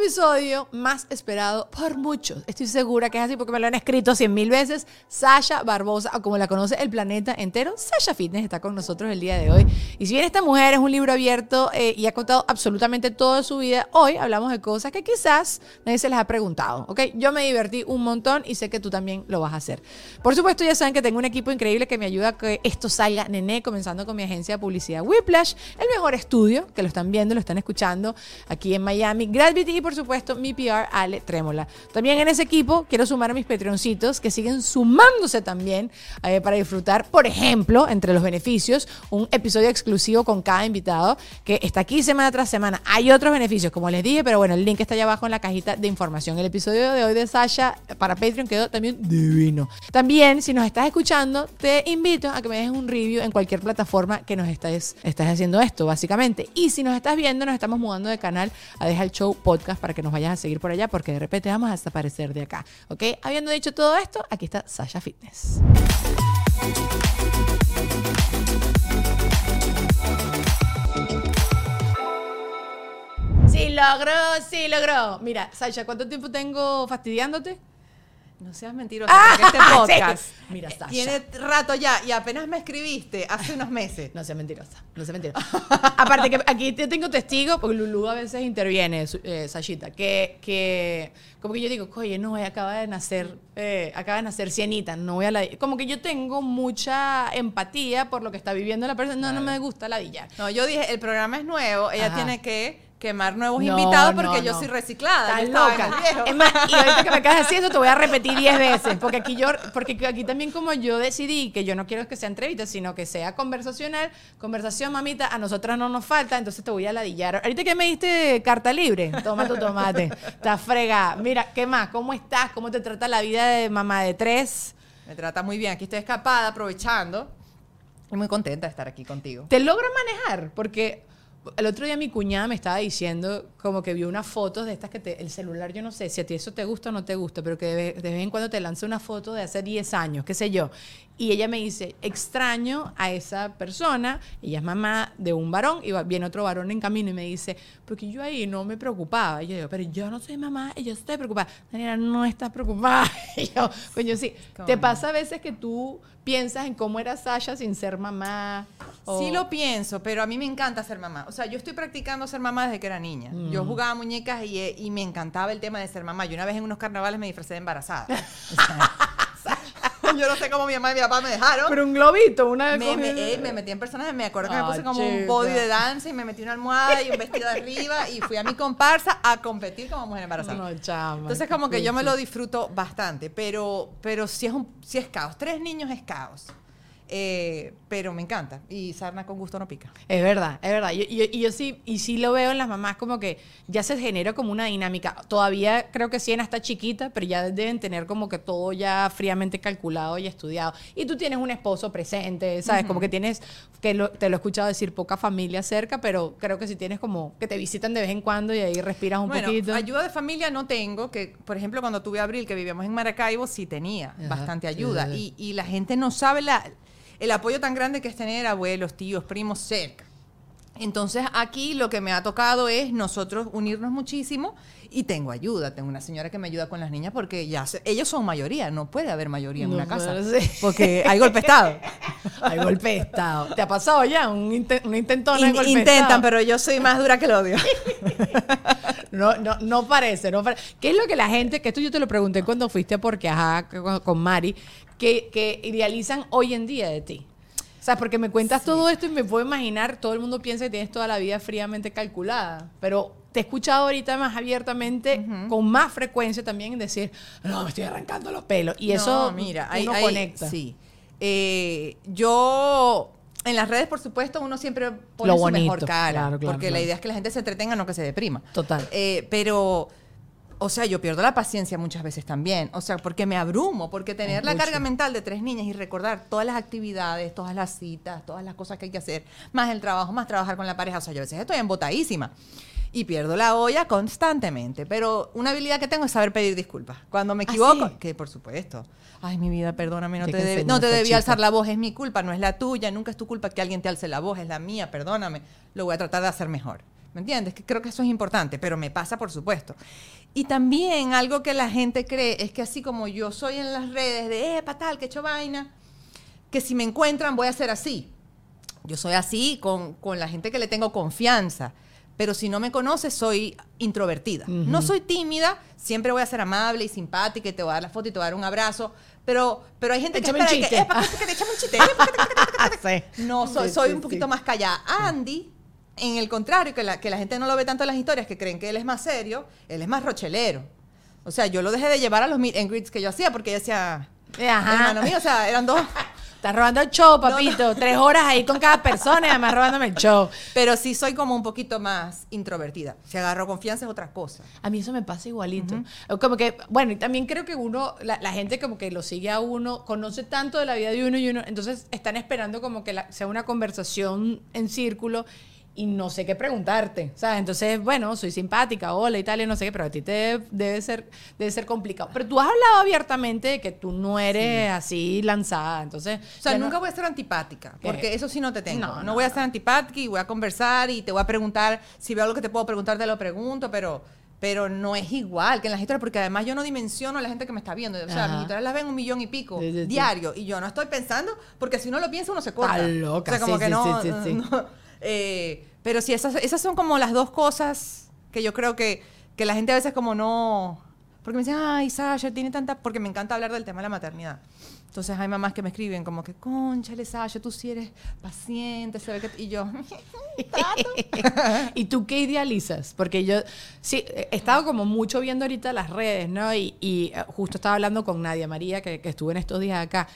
Episodio más esperado por muchos, estoy segura que es así porque me lo han escrito cien mil veces. Sasha Barbosa, o como la conoce el planeta entero, Sasha Fitness está con nosotros el día de hoy. Y si bien esta mujer es un libro abierto eh, y ha contado absolutamente toda su vida, hoy hablamos de cosas que quizás nadie se les ha preguntado. ¿ok? Yo me divertí un montón y sé que tú también lo vas a hacer. Por supuesto, ya saben que tengo un equipo increíble que me ayuda a que esto salga nené, comenzando con mi agencia de publicidad Whiplash, el mejor estudio, que lo están viendo, lo están escuchando aquí en Miami. Gravity y por supuesto mi PR Ale Trémola. También en ese equipo quiero sumar a mis Patreoncitos que siguen sumándose también eh, para disfrutar, por ejemplo, entre los beneficios, un episodio exclusivo con cada invitado que está aquí semana tras semana. Hay otros beneficios, como les dije, pero bueno, el link está allá abajo en la cajita de información. El episodio de hoy de Sasha para Patreon quedó también divino. También, si nos estás escuchando, te invito a que me dejes un review en cualquier plataforma que nos estés, estás haciendo esto, básicamente. Y si nos estás viendo, nos estamos mudando de canal a Deja el Show Podcast para que nos vayas a seguir por allá porque de repente vamos a desaparecer de acá. ¿Ok? Habiendo dicho todo esto, aquí está Sasha Fitness. Sí logró, sí logró. Mira, Sasha, ¿cuánto tiempo tengo fastidiándote? No seas mentirosa, porque este podcast Mira, Sasha. tiene rato ya y apenas me escribiste hace unos meses. No sea mentirosa, no sea mentirosa. Aparte que aquí te tengo testigo, porque Lulu a veces interviene, eh, Sashita, que, que como que yo digo, oye, no, ella acaba de nacer, eh, acaba de nacer cienita, no voy a la... Como que yo tengo mucha empatía por lo que está viviendo la persona, no, no me gusta ladillar. No, yo dije, el programa es nuevo, ella Ajá. tiene que quemar nuevos No, invitados porque no, yo no. soy reciclada. Estás loca. Es más, y ahorita que me acabas de decir eso, te voy a repetir 10 veces. Porque aquí yo, porque aquí también como yo decidí que yo no quiero que sea entrevista, sino que sea conversacional, conversación, mamita, a nosotras no nos falta, entonces te voy a ladillar. Ahorita que me diste carta libre, toma tu tomate. Está frega. Mira, ¿qué más? ¿Cómo estás? ¿Cómo te trata la vida de mamá de tres? Me trata muy bien, aquí estoy escapada, aprovechando. Y muy contenta de estar aquí contigo. ¿Te logra manejar? Porque el otro día mi cuñada me estaba diciendo como que vio unas fotos de estas que te, el celular, yo no sé si a ti eso te gusta o no te gusta, pero que de vez, de vez en cuando te lanza una foto de hace 10 años, qué sé yo. Y ella me dice, extraño a esa persona, ella es mamá de un varón, y viene otro varón en camino y me dice, porque yo ahí no me preocupaba. Y yo digo, pero yo no soy mamá y yo estoy preocupada. Daniela, no estás preocupada. Y yo, coño, sí. ¿Te pasa a veces que tú piensas en cómo era Sasha sin ser mamá? O- Sí lo pienso, pero a mí me encanta ser mamá. O sea, yo estoy practicando ser mamá desde que era niña. Yo Mm. jugaba muñecas y, eh, y me encantaba el tema de ser mamá. Yo una vez en unos carnavales me disfracé de embarazada. O sea, yo no sé cómo mi mamá y mi papá me dejaron. Pero un globito, una vez me, eh, me metí en personajes, me acuerdo que me Ah, puse como chica. un body de danza y me metí una almohada y un vestido de arriba y fui a mi comparsa a competir como mujer embarazada. No, chama. Entonces como que yo me lo disfruto bastante, pero, pero si es un, si es caos. Tres niños es caos. Eh, pero me encanta. Y sarna con gusto no pica. Es verdad, es verdad. Y yo, sí, y sí lo veo en las mamás como que ya se genera como una dinámica. Todavía creo que Siena está chiquita, pero ya deben tener como que todo ya fríamente calculado y estudiado. Y tú tienes un esposo presente, ¿sabes? Como que tienes, que lo- te lo he escuchado decir, poca familia cerca, pero creo que si tienes como que te visitan de vez en cuando y ahí respiras un bueno, poquito. ayuda de familia no tengo, que por ejemplo cuando tuve a Abril, que vivíamos en Maracaibo, sí tenía Ajá, bastante sí, ayuda. sí, Y, y la gente no sabe la, el apoyo tan grande que es tener abuelos, tíos, primos cerca. Entonces aquí lo que me ha tocado es nosotros unirnos muchísimo y tengo ayuda. Tengo una señora que me ayuda con las niñas porque ya se- ellos son mayoría, no puede haber mayoría en No una casa porque hay golpe estado. Hay golpe estado. ¿Te ha pasado ya un, inten- una intentona de In- golpe intentan, estado? pero yo soy más dura que el odio. No, no, no parece, no parece. ¿Qué es lo que la gente, que esto yo te lo pregunté cuando fuiste Porque Ajá con Mari, que, que idealizan hoy en día de ti? O sea, porque me cuentas todo esto y me puedo imaginar, todo el mundo piensa que tienes toda la vida fríamente calculada, pero te he escuchado ahorita más abiertamente, con más frecuencia también decir, no, me estoy arrancando los pelos. Y eso No, mira, uno ahí, ahí- conecta. Sí. Eh, yo en las redes, por supuesto, uno siempre pone Lo su mejor bonito, cara, claro, claro, porque la idea es que la gente se entretenga, no que se deprima. Total. Eh, pero, o sea, yo pierdo la paciencia muchas veces también. O sea, porque me abrumo, porque tener la Mucho. carga mental de tres niñas y recordar todas las actividades, todas las citas, todas las cosas que hay que hacer, más el trabajo, más trabajar con la pareja. O sea, yo a veces estoy embotadísima. Y pierdo la olla constantemente. Pero una habilidad que tengo es saber pedir disculpas. Cuando me ¿Ah, equivoco, sí? que por supuesto. Ay, mi vida, perdóname, no te, enseñar no te debí alzar la voz, es mi culpa, no es la tuya, nunca es tu culpa que alguien te alce la voz, es la mía, perdóname. Lo voy a tratar de hacer mejor. ¿Me entiendes? Que creo que eso es importante, pero me pasa, por supuesto. Y también algo que la gente cree es que así como yo soy en las redes de, eh, tal, que he hecho vaina, que si me encuentran voy a ser así. Yo soy así con, con la gente que le tengo confianza. Pero si no me conoces, soy introvertida. No soy tímida, siempre voy a ser amable y simpática y te voy a dar la foto y te voy a dar un abrazo. Pero, pero hay gente que Échame un espera que, chiste. "Eh, ¿para qué- que te echame un chiste? eh, ¿para qué te- Sí. no, soy, soy un poquito más callada. Andy, en el contrario, que la, que la gente no lo ve tanto en las historias, que creen que él es más serio, él es más rochelero. O sea, yo lo dejé de llevar a los meet and greets que yo hacía porque ella decía, Ajá. hermano mío, o sea, eran dos. Estás robando el show, papito. Tres horas ahí con cada persona y además robándome el show. Pero sí soy como un poquito más introvertida. Si agarro confianza es otra cosa. A mí eso me pasa igualito. Como que, bueno, y también creo que uno, la, la gente como que lo sigue a uno, conoce tanto de la vida de uno y uno, entonces están esperando como que la- sea una conversación en círculo y no sé qué preguntarte, ¿sabes? Entonces, bueno, soy simpática, hola y tal, y no sé qué, pero a ti te debe, ser, debe ser complicado. Pero tú has hablado abiertamente de que tú no eres así lanzada, entonces... O sea, no- nunca voy a ser antipática, ¿Qué? porque eso sí no te tengo. No, No, no, voy a no. ser antipática y voy a conversar y te voy a preguntar, si veo algo que te puedo preguntar, te lo pregunto, pero, pero no es igual que en las historias, porque además yo no dimensiono a la gente que me está viendo. O sea, Ajá. mis historias las ven un millón y pico Sí, sí, sí. diario y yo no estoy pensando, porque si uno lo piensa, uno se corta. Está loca, O sea, como sí, que sí, no, sí, sí, sí. no, eh, pero sí, esas, esas son como las dos cosas que yo creo que, que la gente a veces como no... Porque me dicen, ay, Sasha, tiene tanta... Porque me encanta hablar del tema de la maternidad. Entonces hay mamás que me escriben como que, conchale, Sasha, tú sí eres paciente, se ve que... Y yo, ¿Y tú qué idealizas? Porque yo sí, he estado como mucho viendo ahorita las redes, ¿no? Y, y, eh, justo estaba hablando con Nadia María, que, que estuvo en estos días acá,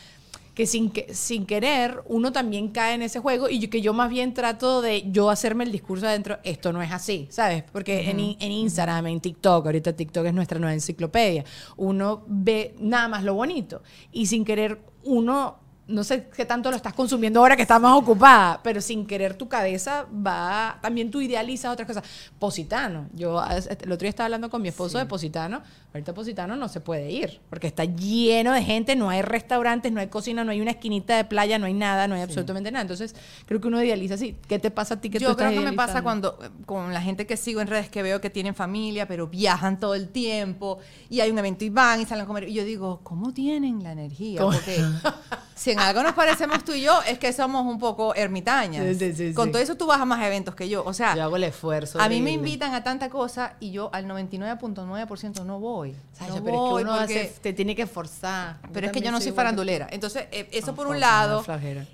que sin, que sin querer uno también cae en ese juego y yo- que yo más bien trato de yo hacerme el discurso adentro, esto no es así, ¿sabes? Porque en, en Instagram, en TikTok, ahorita TikTok es nuestra nueva enciclopedia, uno ve nada más lo bonito y sin querer uno no sé qué tanto lo estás consumiendo ahora que estás más ocupada, pero sin querer tu cabeza va, también tú idealizas otras cosas. Positano, yo el otro día estaba hablando con mi esposo de Positano, ahorita Positano no se puede ir, porque está lleno de gente, no hay restaurantes, no hay cocina, no hay una esquinita de playa, no hay nada, no hay absolutamente nada. Entonces, creo que uno idealiza así. ¿Qué te pasa a ti que tú yo estás creo que me pasa cuando eh, con la gente que sigo en redes que veo que tienen familia, pero viajan todo el tiempo y hay un evento y van y salen a comer. Y yo digo, ¿cómo tienen la energía? ¿Cómo? Porque si en algo nos parecemos tú y yo, es que somos un poco ermitañas. Sí, sí, sí, con todo eso tú vas a más eventos que yo. O sea, Yo hago el esfuerzo. a mí me invitan a tanta cosa y yo al 99.9% no voy. Sasha, No pero es voy que uno porque- hace- te tiene que forzar. pero es que yo no soy igual farandulera. Entonces, eh, eso No, por un lado.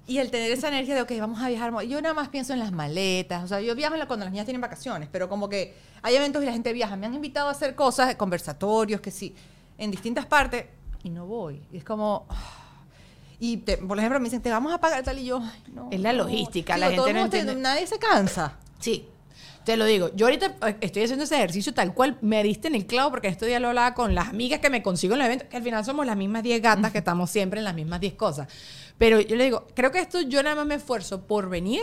Y el tener esa energía de, ok, vamos a viajar. Yo nada más pienso en las maletas. O sea, yo viajo cuando las niñas tienen vacaciones, pero como que hay eventos y la gente viaja. Me han invitado a hacer cosas, conversatorios, que sí, en distintas partes, y no voy. Y es como. ah. Y te- por ejemplo, me dicen, te vamos a pagar tal y yo, ay, no. Es la no. logística, Digo, la gente no mundo te- entiende. Nadie se cansa. Sí. Te lo digo, yo ahorita eh, estoy haciendo ese ejercicio tal cual me diste en el clavo porque este día lo hablaba con las amigas que me consigo en el evento, que al final somos las mismas 10 gatas que estamos siempre en las mismas 10 cosas. Pero yo le digo, creo que esto yo nada más me esfuerzo por venir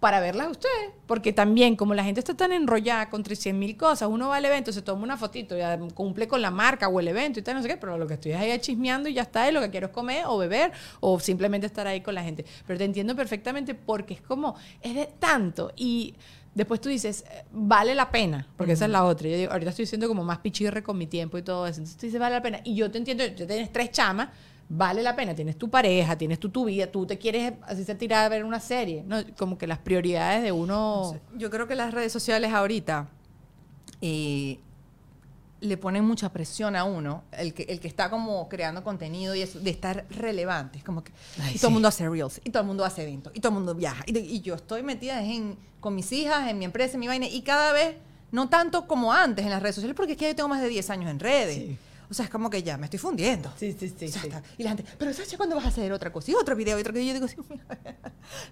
para verlas a ustedes, porque también como la gente está tan enrollada con 300 mil cosas, uno va al evento, se toma una fotito, ya cumple con la marca o el evento y tal, no sé qué, pero lo que estoy es ahí chismeando y ya está, y lo que quiero es comer o beber o simplemente estar ahí con la gente. Pero te entiendo perfectamente porque es como, es de tanto y después tú dices, eh, vale la pena, porque esa es la otra. Yo digo, ahorita estoy siendo como más pichirre con mi tiempo y todo eso. Entonces tú dices, vale la pena. Y yo te entiendo, tú tienes tres chamas, vale la pena. Tienes tu pareja, tienes tu, tu vida, tú te quieres así se tirar a ver una serie. ¿no? Como que las prioridades de uno. Yo creo que las redes sociales ahorita eh, le ponen mucha presión a uno, el que, el que está como creando contenido y eso, de estar relevante. Es como que Ay, y todo sí. el mundo hace reels, y todo el mundo hace eventos, y todo el mundo viaja. Y, y yo estoy metida en, con mis hijas, en mi empresa, en mi vaina, y cada vez, no tanto como antes en las redes sociales, porque es que yo tengo más de 10 años en redes. Sí. O sea, es como que ya me estoy fundiendo. Sí, sí, sí, O sea, sí. Y la gente, pero Sacha, ¿cuándo vas a hacer otra cosa? Y otro video, y otro video. Y yo digo, sí,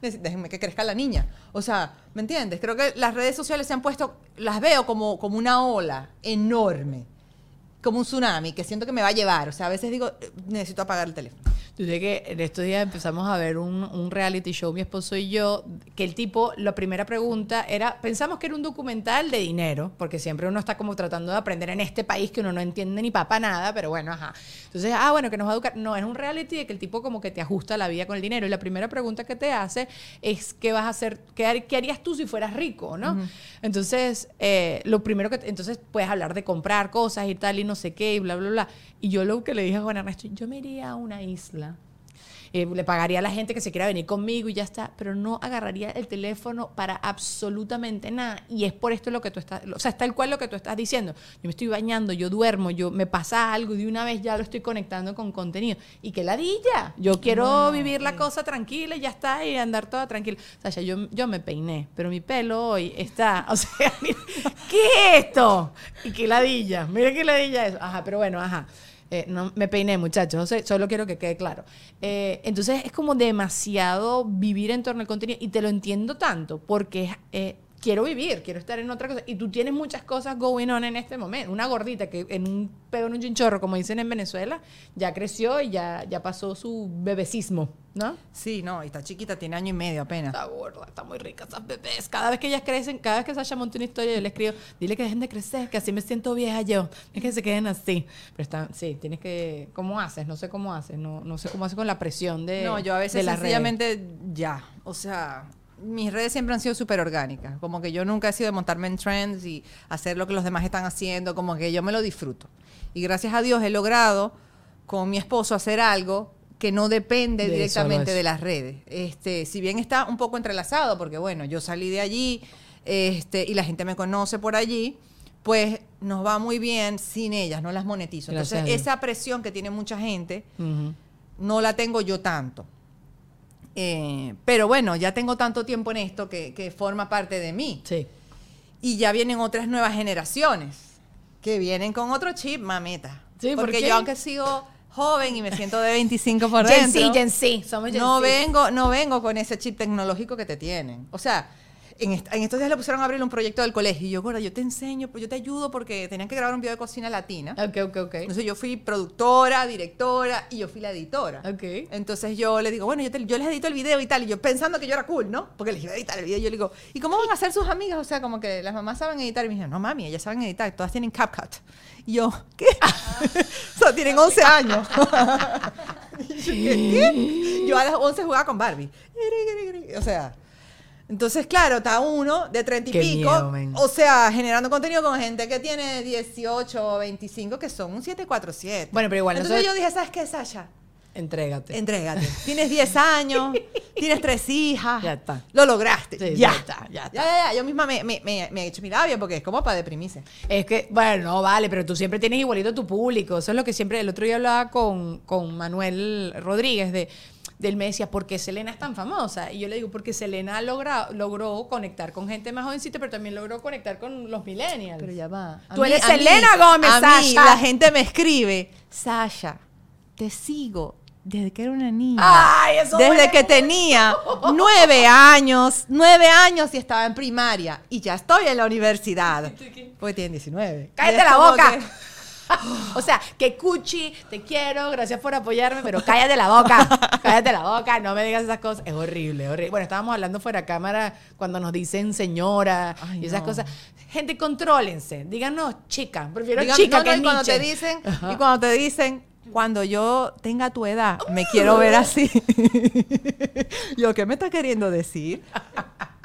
déjenme que crezca la niña. O sea, ¿me entiendes? Creo que las redes sociales se han puesto, las veo como, como una ola enorme, como un tsunami, que siento que me va a llevar. O sea, a veces digo, eh, necesito apagar el teléfono. Tú sabes que en estos días empezamos a ver un, un reality show, mi esposo y yo, que el tipo, la primera pregunta era, pensamos que era un documental de dinero, porque siempre uno está como tratando de aprender en este país que uno no entiende ni papa nada, pero bueno, ajá. Entonces, ah, bueno, que nos va a educar. No, es un reality de que el tipo como que te ajusta la vida con el dinero. Y la primera pregunta que te hace es, ¿qué vas a hacer? ¿Qué, qué harías tú si fueras rico, no? Entonces, eh, lo primero que, entonces puedes hablar de comprar cosas y tal y no sé qué y bla, bla, bla. Y yo lo que le dije a Juan Ernesto, yo me iría a una isla eh, le pagaría a la gente que se quiera venir conmigo y ya está, pero no agarraría el teléfono para absolutamente nada. Y es por esto lo que tú estás, o sea, es tal cual lo que tú estás diciendo. Yo me estoy bañando, yo duermo, yo me pasa algo y de una vez ya lo estoy conectando con contenido. Y que ladilla. Yo quiero vivir la cosa tranquila y ya está y andar toda tranquila. O sea, yo, yo me peiné, pero mi pelo hoy está, o sea, mira, ¿qué es esto? Y qué ladilla, mira qué ladilla es. Ajá, pero bueno, ajá. Eh, no me peiné, muchachos. o sea, solo quiero que quede claro. Eh, entonces es como demasiado vivir en torno al contenido y te lo entiendo tanto porque eh, quiero vivir, quiero estar en otra cosa. Y tú tienes muchas cosas going on en este momento. Una gordita que en un pedo en un chinchorro, como dicen en Venezuela, ya creció y ya, ya pasó su bebecismo, ¿no? Sí, no, y está chiquita, tiene año y medio apenas. Está gorda, está muy rica esas bebés. Cada vez que ellas crecen, cada vez que Sasha monta una historia, yo le escribo, dile que dejen de crecer, que así me siento vieja yo. Es que se queden así. Pero están, sí, tienes que, ¿cómo haces? No sé cómo haces, no, no sé cómo haces con la presión de No, yo a veces redes. sencillamente ya. O sea, mis redes siempre han sido súper orgánicas. Como que yo nunca he sido de montarme en trends y hacer lo que los demás están haciendo. Como que yo me lo disfruto. Y gracias a Dios he logrado con mi esposo hacer algo que no depende De directamente de las redes. Este, si bien está un poco entrelazado, porque bueno, yo salí de allí este, y la gente me conoce por allí, pues nos va muy bien sin ellas, no las monetizo. Gracias Entonces, esa presión que tiene mucha gente, no la tengo yo tanto. Eh, pero bueno, ya tengo tanto tiempo en esto que, que forma parte de mí. Sí. Y ya vienen otras nuevas generaciones que vienen con otro chip, mameta. Sí, ¿por Porque qué? yo, aunque sigo joven y me siento de 25 por Gen dentro, Z, Gen Z, somos Gen no Z. vengo, no vengo con ese chip tecnológico que te tienen. O sea, en, est- en estos días le pusieron a abrir un proyecto del colegio y yo, gorda, yo te enseño, yo te ayudo porque tenían que grabar un video de cocina latina. Ok, ok, ok. Entonces yo fui productora, directora y yo fui la editora. Ok. Entonces yo le digo, bueno, yo, te- yo les edito el video y tal. Y yo pensando que yo era cool, ¿no? Porque les iba a editar el video. Yo le digo, ¿y cómo van a hacer sus amigas? O sea, como que las mamás saben editar. Y me dijeron, no, mami, ellas saben editar. Todas tienen CapCut. Y yo, ¿qué? o sea, tienen 11 años. Y yo. ¿Qué? Yo a las 11 jugaba con Barbie. O sea... Entonces, claro, está uno de 30 y Qué pico, miedo, o sea, generando contenido con gente que tiene 18 o 25, que son un 747. Bueno, pero igual, Entonces nosotros- yo dije, ¿sabes qué, Sasha? Entrégate. Entrégate. Tienes 10 años, tienes tres hijas. Ya está. Lo lograste. Sí, ya. ya está, ya está. Ya, ya, ya. Yo misma me, me, me, me he hecho mi labia porque es como para deprimirse. Es que, bueno, no vale, pero tú siempre tienes igualito tu público. Eso es lo que siempre. El otro día hablaba con, con Manuel Rodríguez de. Él me decía, ¿por qué Selena es tan famosa? Y yo le digo, porque Selena logra, logró conectar con gente más jovencita, pero también logró conectar con los millennials. Pero ya va. A Tú mí- eres a mí- Selena Gómez, A mí Sasha. la gente me escribe, Sasha, te sigo desde que era una niña. Ay, eso Desde que tenía nueve años, nueve años y estaba en primaria. Y ya estoy en la universidad. Porque tienen 19. ¡Cállate la boca! que- O sea, que cuchi, te quiero, gracias por apoyarme, pero cállate la boca, cállate la boca, no me digas esas cosas. Es horrible, horrible. Bueno, estábamos hablando fuera de cámara cuando nos dicen señora Ay, y esas no. cosas. Gente, contrólense. Díganos chica. Prefiero Digan- chica no, que no, y cuando te dicen, Ajá. y cuando te dicen, cuando yo tenga tu edad, me quiero ver así. yo, ¿qué me estás queriendo decir?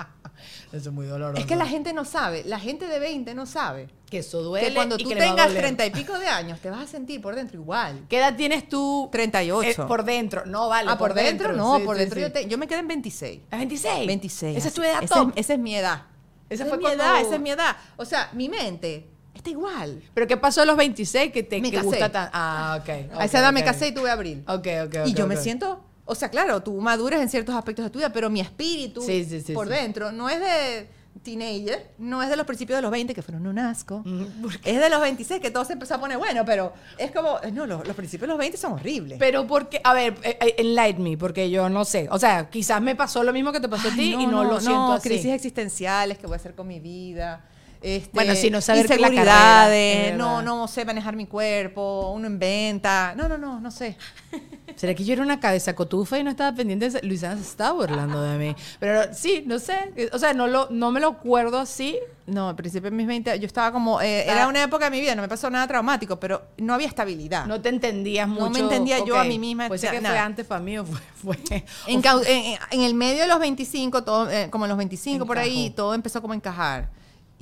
Eso es muy doloroso. Es que la gente no sabe, la gente de 20 no sabe. Que eso duele que cuando y tú que tengas doler. 30 y pico de años, te vas a sentir por dentro igual. ¿Qué edad tienes tú? 38. Eh, por dentro. No, vale. ah, por, dentro, no, Sí, por sí, dentro sí. yo, te- yo me quedé en 26. ¿A 26? 26. Esa es tu edad Esa top. es- esa es mi edad. Esa Esa fue es mi cuando- edad, esa es mi edad. O sea, mi mente está igual. ¿Pero qué pasó a los 26 que te Me que casé. gusta tan? Ah, ok. a esa edad ok, me casé y tuve abril. Ok, ok, y ok, yo me ok. siento, o sea, claro, tú maduras en ciertos aspectos de tu vida, pero mi espíritu Sí, sí, sí, por dentro no es de teenager, no es de los principios de los 20 que fueron un asco. Mm, ¿por Es de los 26 que todo se empezó a poner bueno, pero es como, no, los, los principios de los 20 son horribles. Pero porque, a ver, eh, eh, enlighten me, porque yo no sé. O sea, quizás me pasó lo mismo que te pasó a ti y no, lo siento así. crisis existenciales, ¿qué voy a hacer con mi vida? Este, Bueno, sí, no saber que la carrera, es no, no sé manejar mi cuerpo, uno inventa, no, no, no, no sé. ¿Será que yo era una cabeza cotufa y no estaba pendiente de? Luisana se estaba burlando de mí. Pero sí, no sé. O sea, no, lo, no me lo acuerdo así. No, al principio de mis 20, yo estaba como, eh, Ah. era una época de mi vida, no me pasó nada traumático, pero no había estabilidad. No te entendías No mucho. me entendía yo Ok, a mí misma, Pues o sea, sé que fue nada. antes para mí o fue... fue En, o cau- en- en el medio de los 25, todo, eh, como en los 25 por ahí, todo empezó como a encajar.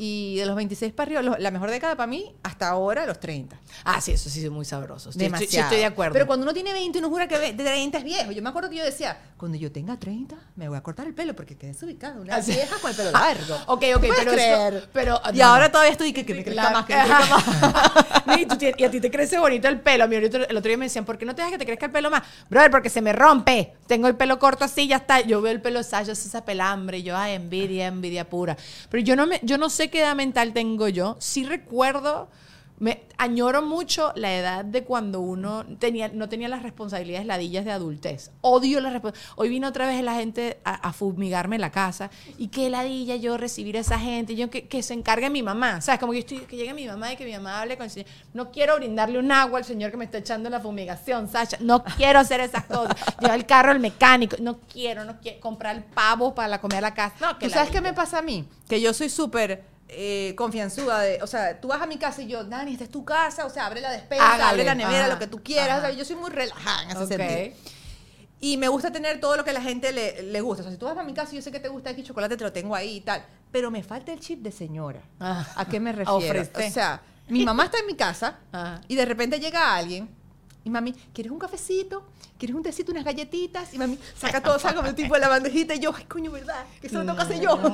Y de los 26 para arriba, la mejor década para mí, hasta ahora, los 30. Ah, sí, eso sí es muy sabroso. Estoy, Demasiado. estoy de acuerdo. Pero cuando uno tiene 20, uno jura que ve- de 30 es viejo. Yo me acuerdo que yo decía, cuando yo tenga 30, me voy a cortar el pelo porque quedé desubicada. Una Ah, sí. vieja con el pelo largo. Ok, ok, ¿Puedes pero creer? eso- pero, y no, ahora todavía estoy que, que me crezca más, que me crezca más. No, y, tú y a ti te crece bonito el pelo. A mí ahorita- el otro día me decían, ¿por qué no te dejas que te crezca el pelo más? Brother, porque se me rompe. Tengo el pelo corto así, ya está. Yo veo el pelo Sasha, es esa pelambre. Y yo, ay, envidia, envidia pura. Pero yo no, me, yo no sé qué edad mental tengo yo. Sí recuerdo, me añoro mucho la edad de cuando uno tenía, no tenía las responsabilidades ladillas de adultez. Odio las responsabilidades. Hoy vino otra vez la gente a, a fumigarme la casa. Y qué ladilla yo recibir a esa gente. Yo que, que se encargue mi mamá. ¿Sabes? Como que, estoy, que llegue mi mamá y que mi mamá hable con el señor. No quiero brindarle un agua al señor que me está echando la fumigación, Sasha. No quiero hacer esas cosas. Llevar el carro al mecánico. No quiero, no quiero comprar pavo para la comida a la casa. No, que ¿Tú sabes qué me pasa a mí? Que yo soy súper eh, confianzuda. De, o sea, tú vas a mi casa y yo, Dani, esta es tu casa. O sea, abre la despensa, Hágale, abre la nevera, ajá, lo que tú quieras. O sea, yo soy muy relajada en ese sentido. Y me gusta tener todo lo que a la gente le, le gusta. O sea, si tú vas a mi casa y yo sé que te gusta aquí chocolate, te lo tengo ahí y tal. Pero me falta el chip de señora. Ah. ¿A qué me refiero? O sea, mi mamá está en mi casa y de repente llega alguien y mami, ¿quieres un cafecito? ¿Quieres un tecito, unas galletitas? Y mami saca todo, saca como tipo de la bandejita y yo, ay, coño, ¿verdad? Que eso lo tengo que hacer yo.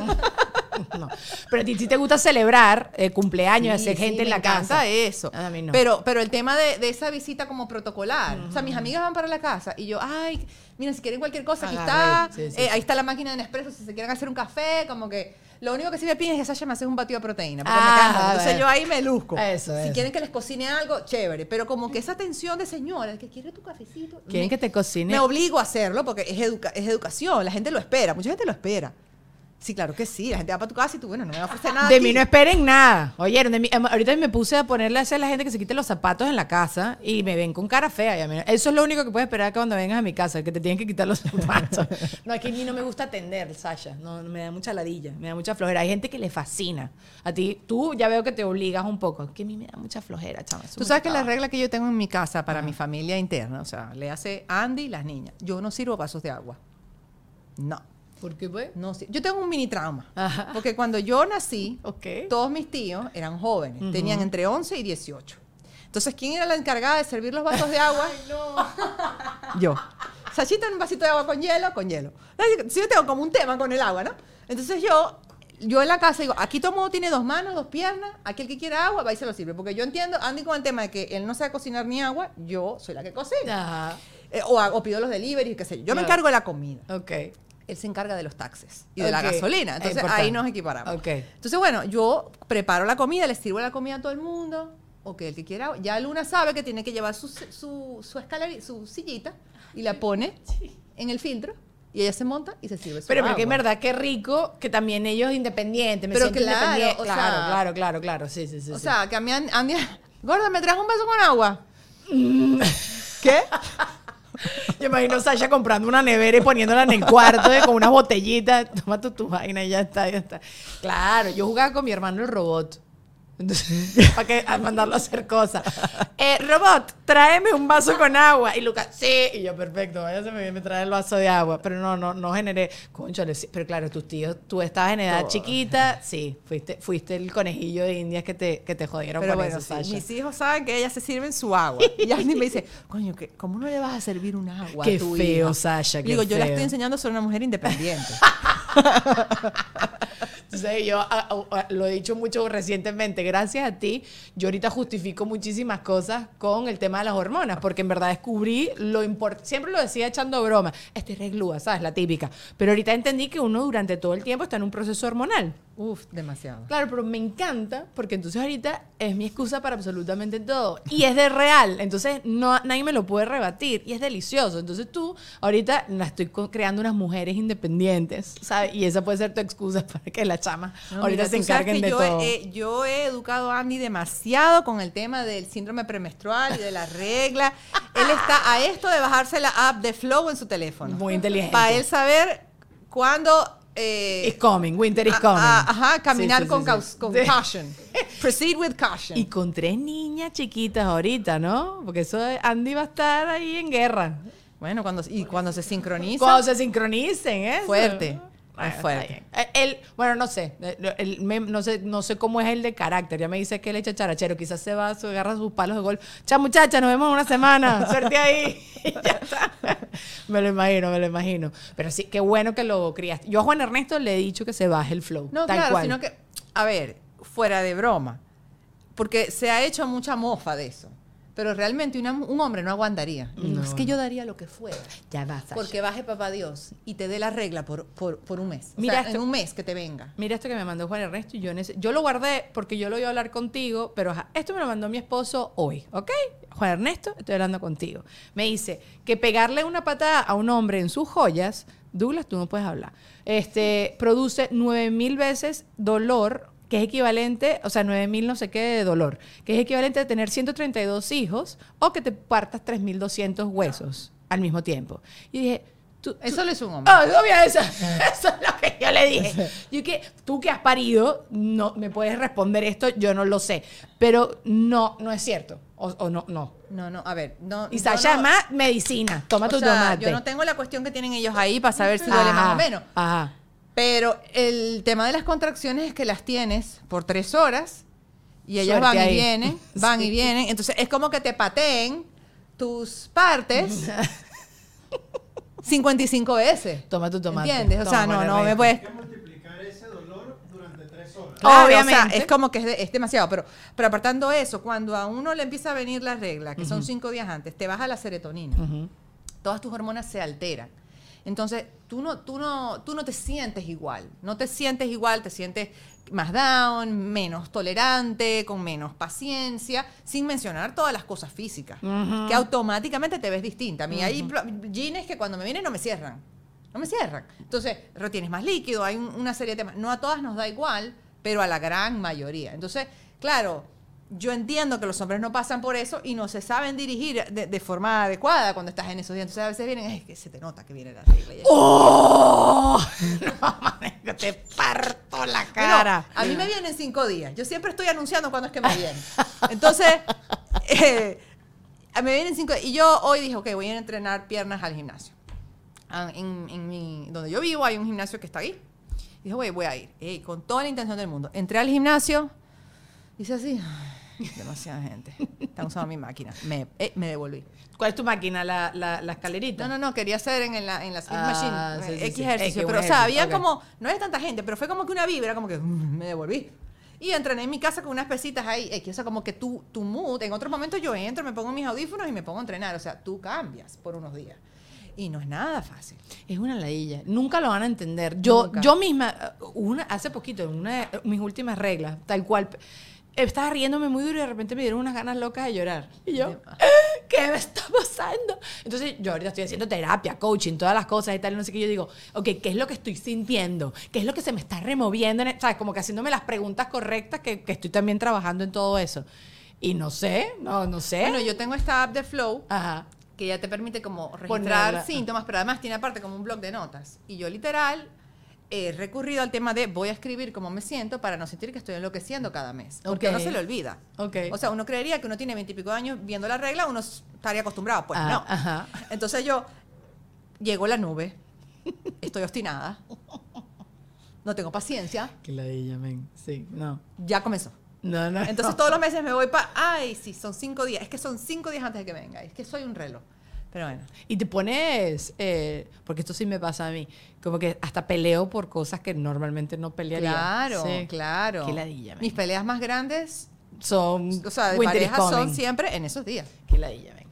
No. Pero a ti sí te gusta celebrar eh, cumpleaños, Sí, hacer sí, gente en la casa. eso. A mí no. Pero, pero el tema de, de esa visita como protocolar. O sea, mis amigas van para la casa y yo, ay, mira, si quieren cualquier cosa, aquí Agarré. está. Sí, sí, Eh. Ahí está la máquina de Nespresso si se quieren hacer un café, como que. Lo único que sí me piden es que Sasha me hace un batido de proteína. Porque Ah, me. Entonces yo ahí me luzco. Eso, si eso. quieren que les cocine algo, chévere. Pero como que esa atención de señora, que quiere tu cafecito. Quieren me- que te cocine. Me obligo a hacerlo porque es, educa- es educación. La gente lo espera. Mucha gente lo espera. Sí, claro que sí. La gente va para tu casa y tú, bueno, no me va a ofrecer nada. De aquí. mí no esperen nada. Oyeron, de mí- em, ahorita me puse a ponerle a hacer a la gente que se quite los zapatos en la casa y me ven con cara fea. y a mí- eso es lo único que puedes esperar cuando vengas a mi casa, que te tienen que quitar los zapatos. No, es que a mí no me gusta atender, Sasha. No, me da mucha ladilla, me da mucha flojera. Hay gente que le fascina. A ti, tú ya veo que te obligas un poco. Que a mí me da mucha flojera, chama. Tú sabes que la regla que yo tengo en mi casa para mi familia interna, o sea, le hace Andy y las niñas. Yo no sirvo vasos de agua. No. ¿Por qué, pues? no sir- yo tengo un mini trauma. Ajá. Porque cuando yo nací, Ok. todos mis tíos eran jóvenes, tenían entre 11 y 18. Entonces, ¿quién era la encargada de servir los vasos de agua? Yo. Sachita en un vasito de agua con hielo, con hielo. Sí, yo tengo como un tema con el agua, ¿no? Entonces yo, yo en la casa digo, aquí todo mundo tiene dos manos, dos piernas, aquí el que quiera agua va y se lo sirve. Porque yo entiendo, Andy con el tema de que él no sabe cocinar ni agua, yo soy la que cocina. Ajá. Eh, o, o pido los delivery, qué sé yo. Yo me Claro. encargo de la comida. Ok. Él se encarga de los taxes y de la gasolina. Entonces ahí nos equilibramos. Ok. Entonces, bueno, yo preparo la comida, le sirvo la comida a todo el mundo. Ok, el que quiera. Ya Luna sabe que tiene que llevar su, su, su escalera, su sillita y la pone en el filtro y ella se monta y se sirve su Pero porque en verdad qué rico que también ellos independientes, me Pero siento claro, independiente. o sea- claro, claro, claro, claro, sí, sí, sí. O sí. sea, que a mí Andy, Andy- gorda, ¿me traes un vaso con agua? ¿Qué? Yo imagino Sasha comprando una nevera y poniéndola en el cuarto eh, con unas botellitas. Toma tu, tu vaina y ya está, ya está. Claro, yo jugaba con mi hermano el robot. Entonces, para que a mandarlo a hacer cosas. Eh, robot, tráeme un vaso con agua. Y Lucas, sí. Y yo, perfecto, váyase me, me trae el vaso de agua. Pero no, no, no generé. Conchale, sí. Pero claro, tus tíos, tú estabas en edad chiquita. Sí, fuiste, fuiste el conejillo de indias que te, que te jodieron Pero con bueno, eso, sí, mis hijos saben que ellas se sirven su agua. Y Andy me dice, coño, ¿qué- ¿cómo no le vas a servir un agua Qué a tu feo, hija? Sasha, qué Digo, yo la estoy enseñando a ser una mujer independiente. Entonces, yo a- a- a- lo he dicho mucho recientemente, gracias a ti, yo ahorita justifico muchísimas cosas con el tema de las hormonas, porque en verdad descubrí lo importante, siempre lo decía echando broma, estoy reglúa, ¿sabes? La típica, pero ahorita entendí que uno durante todo el tiempo está en un proceso hormonal. Uf, demasiado. Claro, pero me encanta porque entonces ahorita es mi excusa para absolutamente todo. Y es de real. Entonces no, nadie me lo puede rebatir. Y es delicioso. Entonces tú, ahorita la estoy creando unas mujeres independientes, ¿sabes? Y esa puede ser tu excusa para que las chamas No, ahorita mira, se encarguen de yo, todo. He, yo he educado a Andy demasiado con el tema del síndrome premenstrual y de la regla. él está a esto de bajarse la app de Flow en su teléfono. Muy inteligente. Para él saber cuándo... eh, It's coming, winter is a- coming. a- ajá, caminar Sí, sí, con, sí, con caution. Proceed with caution. Y con tres niñas chiquitas ahorita, ¿no? Porque eso Andy va a estar ahí en guerra. bueno, cuando, y cuando se sincroniza... Cuando se sincronicen, ¿eh? Fuerte. Bueno, Es fuerte. Eh, Él, bueno, no sé, eh, me- no sé, no sé cómo es el de carácter. Ya me dice que él echa charachero, quizás se va, se agarra sus palos de golf. Chao, muchacha, nos vemos en una semana. Suerte ahí. Y ya está. Me lo imagino, me lo imagino. Pero sí, qué bueno que lo criaste. Yo a Juan Ernesto le he dicho que se baje el flow. No, tal claro, cual. sino que, a ver, fuera de broma, porque se ha hecho mucha mofa de eso, pero realmente una- un hombre no aguantaría. No. Es que yo daría lo que fuera. Ya va, Sasha. Porque baje papá Dios y te dé la regla por, por, por un mes. O Mira sea, esto- en un mes que te venga. Mira esto que me mandó Juan Ernesto y yo, yo lo guardé porque yo lo iba a hablar contigo, pero ajá, esto me lo mandó mi esposo hoy, ¿ok? Juan Ernesto, estoy hablando contigo. Me dice que pegarle una patada a un hombre en sus joyas, Douglas, tú no puedes hablar, este, produce nueve mil veces dolor, que es equivalente, o sea, nueve mil no sé qué de dolor, que es equivalente a tener 132 hijos o que te partas 3.200 huesos al mismo tiempo. Y dije, tú, Eso lo es un hombre. Ah, obvio, eso, eso es lo que yo le dije. Yo que tú que has parido, no me puedes responder esto, yo no lo sé. Pero no, no es cierto. O, o no, no. No, no, a ver. No, Y yo Sasha, no- medicina. Toma o tu sea, tomate. Yo no tengo la cuestión que tienen ellos ahí para saber si duele más o menos. Ajá. Pero el tema de las contracciones es que las tienes por tres horas y ellas Suerte van ahí. y vienen, van y vienen. Entonces es como que te pateen tus partes 55 veces. Toma tu tomate. ¿Entiendes? O Toma, sea, no, no me puedes. Hay que multiplicar ese dolor durante tres horas. Claro, Obviamente. o sea, es como que es, de- es demasiado. Pero, pero apartando eso, cuando a uno le empieza a venir la regla, que son cinco días antes, te baja la serotonina. Todas tus hormonas se alteran. Entonces, tú no, tú, no, tú no te sientes igual. No te sientes igual, te sientes más down, menos tolerante, con menos paciencia, sin mencionar todas las cosas físicas, que automáticamente te ves distinta. A mí hay jeans que cuando me vienen no me cierran. No me cierran. Entonces, retienes más líquido, hay un- una serie de temas. No a todas nos da igual, pero a la gran mayoría. Entonces, claro, yo entiendo que los hombres no pasan por eso y no se saben dirigir de, de forma adecuada cuando estás en esos días. Entonces, a veces vienen, es que se te nota que viene la regla. ¡Oh! No, te parto la cara. a mí me vienen cinco días. Yo siempre estoy anunciando cuándo es que me vienen. Entonces, eh, me vienen cinco Y yo hoy dije, ok, voy a entrenar piernas al gimnasio. Ah, En, en mi, donde yo vivo hay un gimnasio que está ahí. Dije, güey, voy a ir. Ey, con toda la intención del mundo. Entré al gimnasio. Hice así. demasiada gente. Están usando mi máquina. Me, eh, me devolví. ¿Cuál es tu máquina? ¿La, la, la escalerita? No, no, no, quería hacer en la, en la Ah, Machine. sí, eh, sí, X sí. ejercicio. X pero, o sea, había como, no había tanta gente, pero fue como que una vibra, como que mm, me devolví. Y entrené en mi casa con unas pesitas ahí, X, o sea, como que tu, tu mood, en otros momentos yo entro, me pongo mis audífonos y me pongo a entrenar, o sea, tú cambias por unos días. Y no es nada fácil. Es una ladilla. Nunca lo van a entender. Yo, Nunca. yo misma, una, hace poquito, en una de mis últimas reglas, tal cual. Estaba riéndome muy duro y de repente me dieron unas ganas locas de llorar. Y yo, ¿qué me está pasando? Entonces, yo ahorita estoy haciendo terapia, coaching, todas las cosas y tal, y no sé qué. Yo digo, ok, ¿qué es lo que estoy sintiendo? ¿Qué es lo que se me está removiendo? en el- ¿Sabes? Como que haciéndome las preguntas correctas que, que estoy también trabajando en todo eso. Y no sé, no, no sé. Bueno, yo tengo esta app de Flow Ajá. que ya te permite como registrar Ponerla. síntomas, pero además tiene aparte como un blog de notas. Y yo literal he recurrido al tema de voy a escribir cómo me siento para no sentir que estoy enloqueciendo cada mes. Porque Ok. no se le olvida. Ok. O sea, uno creería que uno tiene veintipico años viendo la regla, uno estaría acostumbrado. Pues Ah, no. ajá. Entonces yo llego a la nube, estoy obstinada, no tengo paciencia, Que ladilla, men. Sí, no. ya comenzó. No, no. Entonces todos los meses me voy para, ay, sí, son cinco días. Es que son cinco días antes de que venga. Es que soy un reloj. Pero bueno. Y te pones, eh, porque esto sí me pasa a mí, como que hasta peleo por cosas que normalmente no pelearía. Claro, Sí. claro. Qué ladilla. Mis peleas más grandes, Son, o sea, de pareja son siempre en esos días. Qué ladilla, men.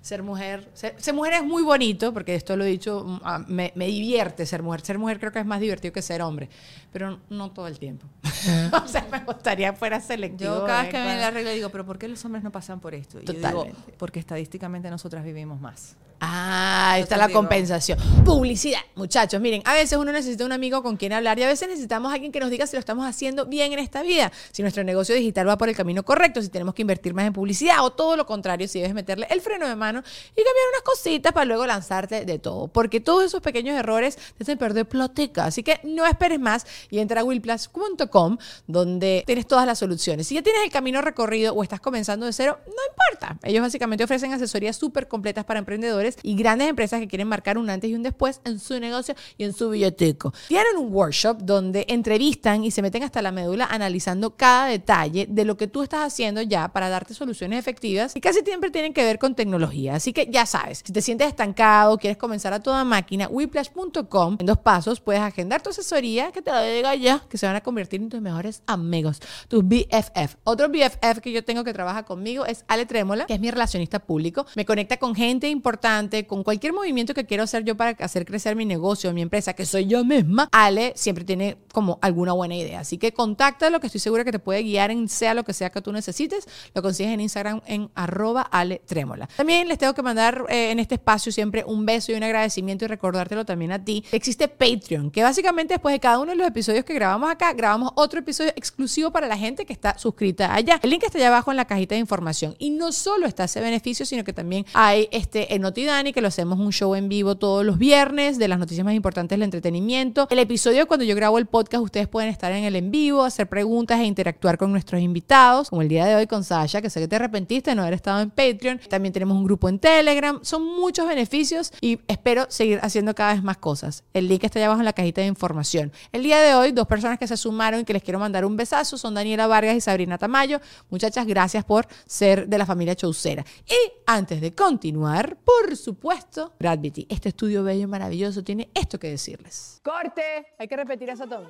Ser mujer, ser, ser mujer es muy bonito, porque esto lo he dicho, mm, ah, me, me divierte ser mujer. Ser mujer creo que es más divertido que ser hombre, pero no todo el tiempo. o sea, me gustaría fuera selectivo. Yo cada vez que me la regla digo, pero ¿por qué los hombres no pasan por esto? Y yo digo, porque estadísticamente nosotras vivimos más. Ah, ahí está Entonces la digo- compensación. Publicidad. Muchachos, miren, a veces uno necesita un amigo con quien hablar y a veces necesitamos a alguien que nos diga si lo estamos haciendo bien en esta vida, si nuestro negocio digital va por el camino correcto, si tenemos que invertir más en publicidad o todo lo contrario, si debes meterle el freno de mano y cambiar unas cositas para luego lanzarte de todo. Porque todos esos pequeños errores te hacen perder ploteca. Así que no esperes más y entra a willplus.com donde tienes todas las soluciones. Si ya tienes el camino recorrido o estás comenzando de cero, no importa. Ellos básicamente ofrecen asesorías súper completas para emprendedores y grandes empresas que quieren marcar un antes y un después en su negocio y en su billeteco. Tienen un workshop donde entrevistan y se meten hasta la médula analizando cada detalle de lo que tú estás haciendo ya para darte soluciones efectivas y casi siempre tienen que ver con tecnología. Así que ya sabes, si te sientes estancado, quieres comenzar a toda máquina, whiplash.com en dos pasos puedes agendar tu asesoría que te la diga ya, que se van a convertir en tus mejores amigos, tus BFF. Otro BFF que yo tengo que trabaja conmigo es Ale Trémola, que es mi relacionista público. Me conecta con gente importante, con cualquier movimiento que quiero hacer yo para hacer crecer mi negocio, mi empresa, que soy yo misma. Ale siempre tiene como alguna buena idea. Así que contáctalo, que estoy segura que te puede guiar en sea lo que sea que tú necesites. Lo consigues en Instagram en arroba Ale Trémola. También les tengo que mandar eh, en este espacio siempre un beso y un agradecimiento y recordártelo también a ti. Existe Patreon, que básicamente después de cada uno de los episodios que grabamos acá, grabamos otro episodio exclusivo para la gente que está suscrita allá. El link está allá abajo en la cajita de información. Y no solo está ese beneficio, sino que también hay este en Notidani, que lo hacemos un show en vivo todos los viernes de las noticias más importantes del entretenimiento. El episodio cuando yo grabo el podcast, ustedes pueden estar en el en vivo, hacer preguntas e interactuar con nuestros invitados, como el día de hoy con Sasha, que sé que te arrepentiste de no haber estado en Patreon. También tenemos un grupo en Telegram. Son muchos beneficios y espero seguir haciendo cada vez más cosas. El link está allá abajo en la cajita de información. El día de hoy, dos personas que se sumaron y que les quiero mandar un besazo son Daniela Vargas y Sabrina Tamayo. Muchachas, gracias por ser de la familia Chaucera. Y antes de continuar, por supuesto, Gravity, este estudio bello y maravilloso, tiene esto que decirles. Corte, hay que repetir eso todo.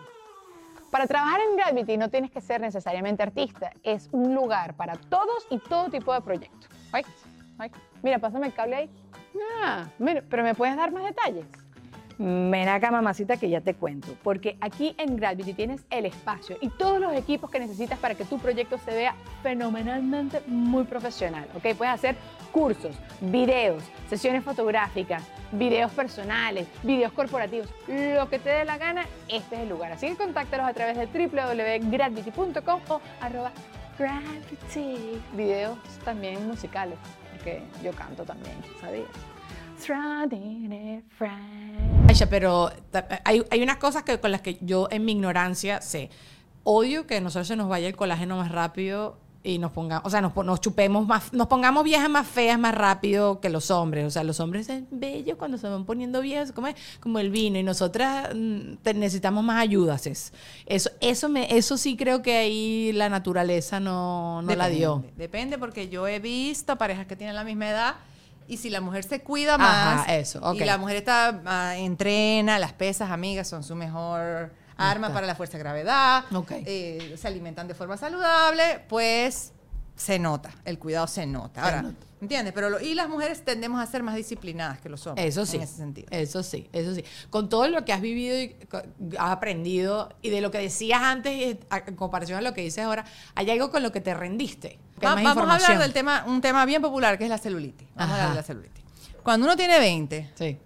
Para trabajar en Gravity no tienes que ser necesariamente artista, es un lugar para todos y todo tipo de proyectos. Mira, pásame el cable ahí. Ah, pero ¿me puedes dar más detalles? Ven acá, mamacita, que ya te cuento. Porque aquí en Gravity tienes el espacio y todos los equipos que necesitas para que tu proyecto se vea fenomenalmente muy profesional. ¿ok? Puedes hacer cursos, videos, sesiones fotográficas, videos personales, videos corporativos, lo que te dé la gana, este es el lugar. Así que contáctalos a través de www.gravity.com o arroba gravity. Videos también musicales, porque yo canto también, ¿sabías? Aisha, pero hay, hay unas cosas que, con las que yo en mi ignorancia sé. Odio que a nosotros se nos vaya el colágeno más rápido y nos pongamos, o sea, nos, nos chupemos más, nos pongamos viejas más feas más rápido que los hombres. O sea, los hombres son bellos cuando se van poniendo viejos, como, como el vino, y nosotras mm, necesitamos más ayudas. Es- Eso, eso, me, eso sí creo que ahí la naturaleza no, no la dio. Depende porque yo he visto parejas que tienen la misma edad y si la mujer se cuida Ajá, más eso, ok. y la mujer está ah, entrena, las pesas, amigas, son su mejor arma para la fuerza de gravedad, eh, se alimentan de forma saludable, pues se nota, el cuidado se nota. Ahora, nota. ¿Entiendes? Pero lo- y las mujeres tendemos a ser más disciplinadas que los hombres. Eso sí. En ese sentido. Eso sí, eso sí. Con todo lo que has vivido y has aprendido y de lo que decías antes a- en comparación a lo que dices ahora, ¿hay algo con lo que te rendiste? Va- vamos a hablar del tema, un tema bien popular que es la celulitis. Vamos a hablar de la celulitis. Cuando uno tiene 20, Sí.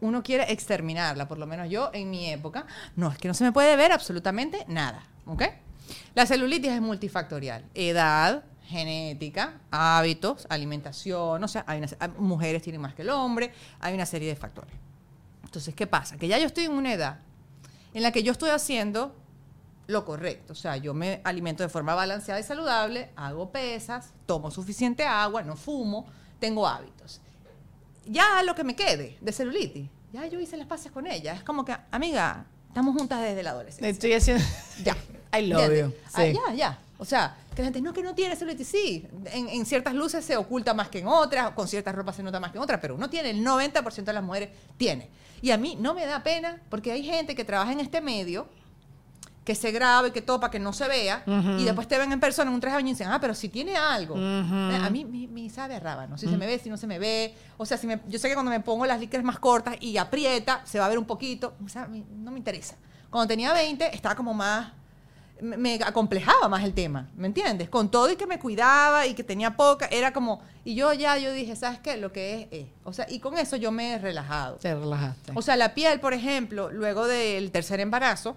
uno quiere exterminarla, por lo menos yo en mi época, no, es que no se me puede ver absolutamente nada, ¿ok? La celulitis es multifactorial, edad, genética, hábitos, alimentación, o sea, hay una- hay- mujeres tienen más que el hombre, hay una serie de factores. Entonces, ¿qué pasa? Que ya yo estoy en una edad en la que yo estoy haciendo lo correcto. O sea, yo me alimento de forma balanceada y saludable, hago pesas, tomo suficiente agua, no fumo, tengo hábitos. Ya lo que me quede de celulitis, ya yo hice las paces con ella. Es como que, amiga, estamos juntas desde la adolescencia. Estoy haciendo. Ya. I love you. Ah, ya, ya. O sea, que la gente no que no tiene celulitis, sí. En, en ciertas luces se oculta más que en otras, con ciertas ropas se nota más que en otras, pero uno tiene, el 90% de las mujeres tiene. Y a mí no me da pena porque hay gente que trabaja en este medio que se graba y que todo para que no se vea y después te ven en persona en un traje de baño y dicen, ah, pero si tiene algo. Eh, A mí me, me sabe a rábano, si se me ve, si no se me ve. O sea, si me- yo sé que cuando me pongo las licras más cortas y aprieta, se va a ver un poquito. O sea, no me interesa. Cuando tenía 20, estaba como más me, acomplejaba más el tema, ¿me entiendes? Con todo y que me cuidaba y que tenía poca, era como, y yo ya, yo dije, ¿sabes qué? Lo que es, es. O sea, y con eso yo me he relajado. Te relajaste. O sea, la piel, por ejemplo, luego del tercer embarazo,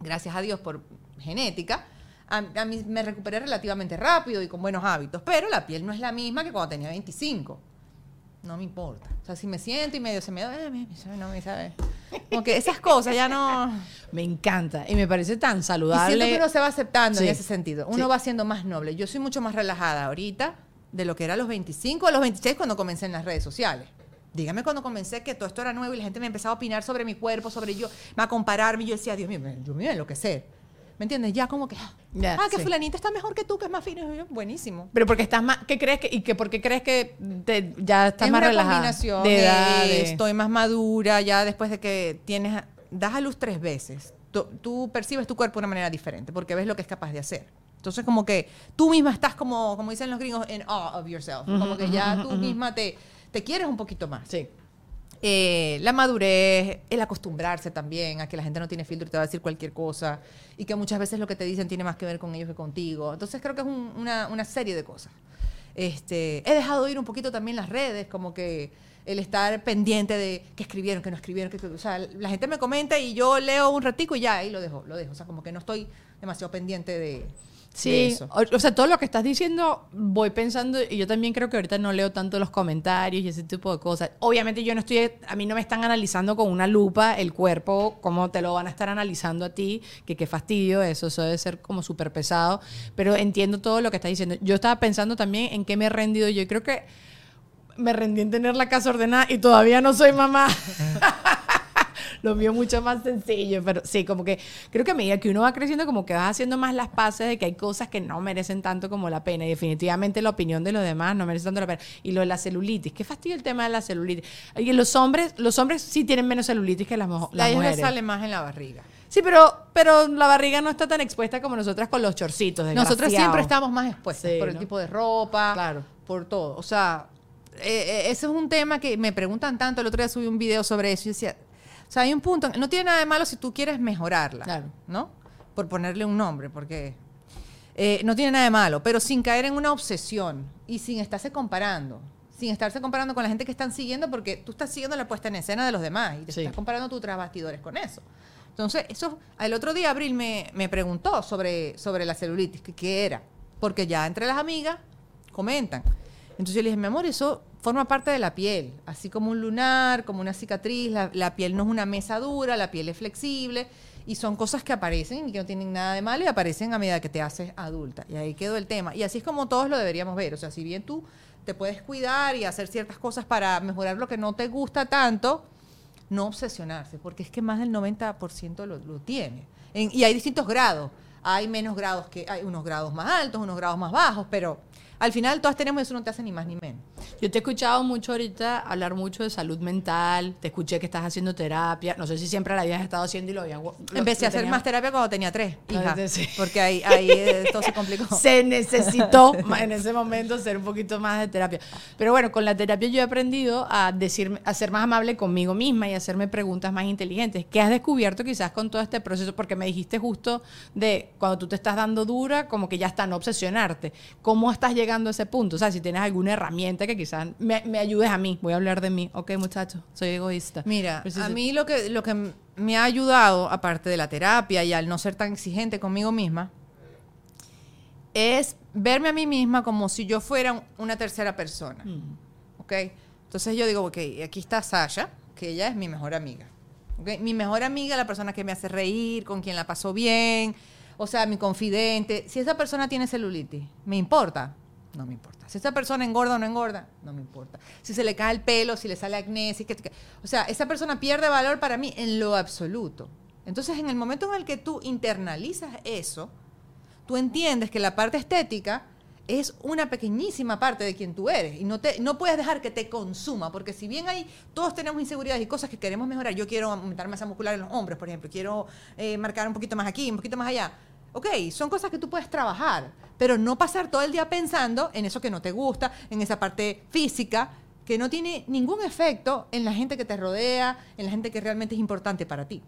gracias a Dios por genética, a, a mí me recuperé relativamente rápido y con buenos hábitos, pero la piel no es la misma que cuando tenía 25. No me importa. O sea, si me siento y medio se me da, eh, no me sabe. Como que esas cosas ya no... me encanta. Y me parece tan Y saludable. siento que uno se va aceptando Sí. en ese sentido. Uno Sí. va siendo más noble. Yo soy mucho más relajada ahorita de lo que era a los 25 a los 26 cuando comencé en las redes sociales. Dígame cuando comencé que todo esto era nuevo y la gente me empezaba a opinar sobre mi cuerpo, sobre yo, a compararme. Y yo decía, Dios mío, yo me iba a enloquecer. ¿Me entiendes? Ya como que, ah, Ya, ah, que sí. fulanita está mejor que tú, que es más fino. Yo, buenísimo. Pero porque estás más, ¿qué crees que, y que por qué crees que te- ya estás es más una relajada? combinación de edad, eh, de- estoy más madura ya después de que tienes das a luz tres veces tú, tú percibes tu cuerpo de una manera diferente porque ves lo que es capaz de hacer entonces como que tú misma estás como como dicen los gringos in awe of yourself como que ya tú misma te te quieres un poquito más Sí. Eh, la madurez, el acostumbrarse también a que la gente no tiene filtro y te va a decir cualquier cosa y que muchas veces lo que te dicen tiene más que ver con ellos que contigo. Entonces creo que es un- una, serie de cosas. Este, he dejado ir un poquito también las redes, como que el estar pendiente de qué escribieron, qué no escribieron, que, o sea, la gente me comenta y yo leo un ratico y ya ahí lo dejo, lo dejo. O sea, como que no estoy demasiado pendiente de Sí, o, o sea, todo lo que estás diciendo, voy pensando, y yo también creo que ahorita no leo tanto los comentarios y ese tipo de cosas. Obviamente yo no estoy, a mí no me están analizando con una lupa el cuerpo, como te lo van a estar analizando a ti, que qué fastidio, eso, eso debe ser como súper pesado, pero entiendo todo lo que estás diciendo. Yo estaba pensando también en qué me he rendido yo, creo que me rendí en tener la casa ordenada y todavía no soy mamá. Lo mío es mucho más sencillo, pero sí, como que creo que a medida que uno va creciendo, como que vas haciendo más las paces de que hay cosas que no merecen tanto como la pena. Y definitivamente la opinión de los demás no merece tanto la pena. Y lo de la celulitis, qué fastidio el tema de la celulitis. Y los hombres, los hombres sí tienen menos celulitis que las, las les mujeres. sale más en la barriga. Sí, pero, pero la barriga no está tan expuesta como nosotras con los chorcitos. Desgraciado. siempre estamos más expuestos Sí, por el tipo de ropa, Claro. por todo. O sea, eh, eh, ese es un tema que me preguntan tanto. El otro día subí un video sobre eso y decía, sea, hay un punto, no tiene nada de malo si tú quieres mejorarla, Claro. ¿no? Por ponerle un nombre, porque eh, no tiene nada de malo, pero sin caer en una obsesión y sin estarse comparando. Sin estarse comparando con la gente que están siguiendo, porque tú estás siguiendo la puesta en escena de los demás y te Sí. estás comparando tus bastidores con eso. Entonces, eso, el otro día Abril me, me preguntó sobre, sobre la celulitis, que qué era, porque ya entre las amigas comentan. Entonces yo le dije, mi amor, eso forma parte de la piel, así como un lunar, como una cicatriz, la, piel no es una mesa dura, la piel es flexible y son cosas que aparecen y que no tienen nada de malo y aparecen a medida que te haces adulta. Y ahí quedó el tema. Y así es como todos lo deberíamos ver. O sea, si bien tú te puedes cuidar y hacer ciertas cosas para mejorar lo que no te gusta tanto, no obsesionarse, porque es que más del 90% lo, lo tiene. En- y hay distintos grados. Hay menos grados que hay unos grados más altos, unos grados más bajos, pero al final todas tenemos eso no te hace ni más ni menos. Yo te he escuchado mucho ahorita hablar mucho de salud mental, te escuché que estás haciendo terapia, no sé si siempre la habías estado haciendo y lo habías... Empecé lo a hacer más terapia cuando tenía tres, hija. Sí. Porque ahí, ahí eh, todo se complicó. Se necesitó en ese momento ser un poquito más de terapia. Pero bueno, con la terapia yo he aprendido a, decirme, a ser más amable conmigo misma y hacerme preguntas más inteligentes. ¿Qué has descubierto quizás con todo este proceso? Porque me dijiste justo de cuando tú te estás dando dura, como que ya está, no obsesionarte. ¿Cómo estás llegando a ese punto? O sea, si tienes alguna herramienta que quizás me, me ayudes a mí. Voy a hablar de mí. Ok, muchacho, soy egoísta. Mira, sí, a sí. mí lo que, lo que me ha ayudado, aparte de la terapia y al no ser tan exigente conmigo misma, es verme a mí misma como si yo fuera un- una tercera persona. ¿Ok? Entonces yo digo, ok, aquí está Sasha, que ella es mi mejor amiga. ¿Ok? Mi mejor amiga, la persona que me hace reír, con quien la paso bien, o sea, mi confidente. Si esa persona tiene celulitis, ¿me importa? No me importa. Si esa persona engorda o no engorda, no me importa. Si se le cae el pelo, si le sale acné, si que, o sea, esa persona pierde valor para mí en lo absoluto. Entonces, en el momento en el que tú internalizas eso, tú entiendes que la parte estética es una pequeñísima parte de quien tú eres y no, te, no puedes dejar que te consuma, porque si bien hay, todos tenemos inseguridades y cosas que queremos mejorar, yo quiero aumentar masa muscular en los hombros, por ejemplo, quiero eh, marcar un poquito más aquí, un poquito más allá. Ok, son cosas que tú puedes trabajar, pero no pasar todo el día pensando en eso que no te gusta, en esa parte física que no tiene ningún efecto en la gente que te rodea, en la gente que realmente es importante para ti.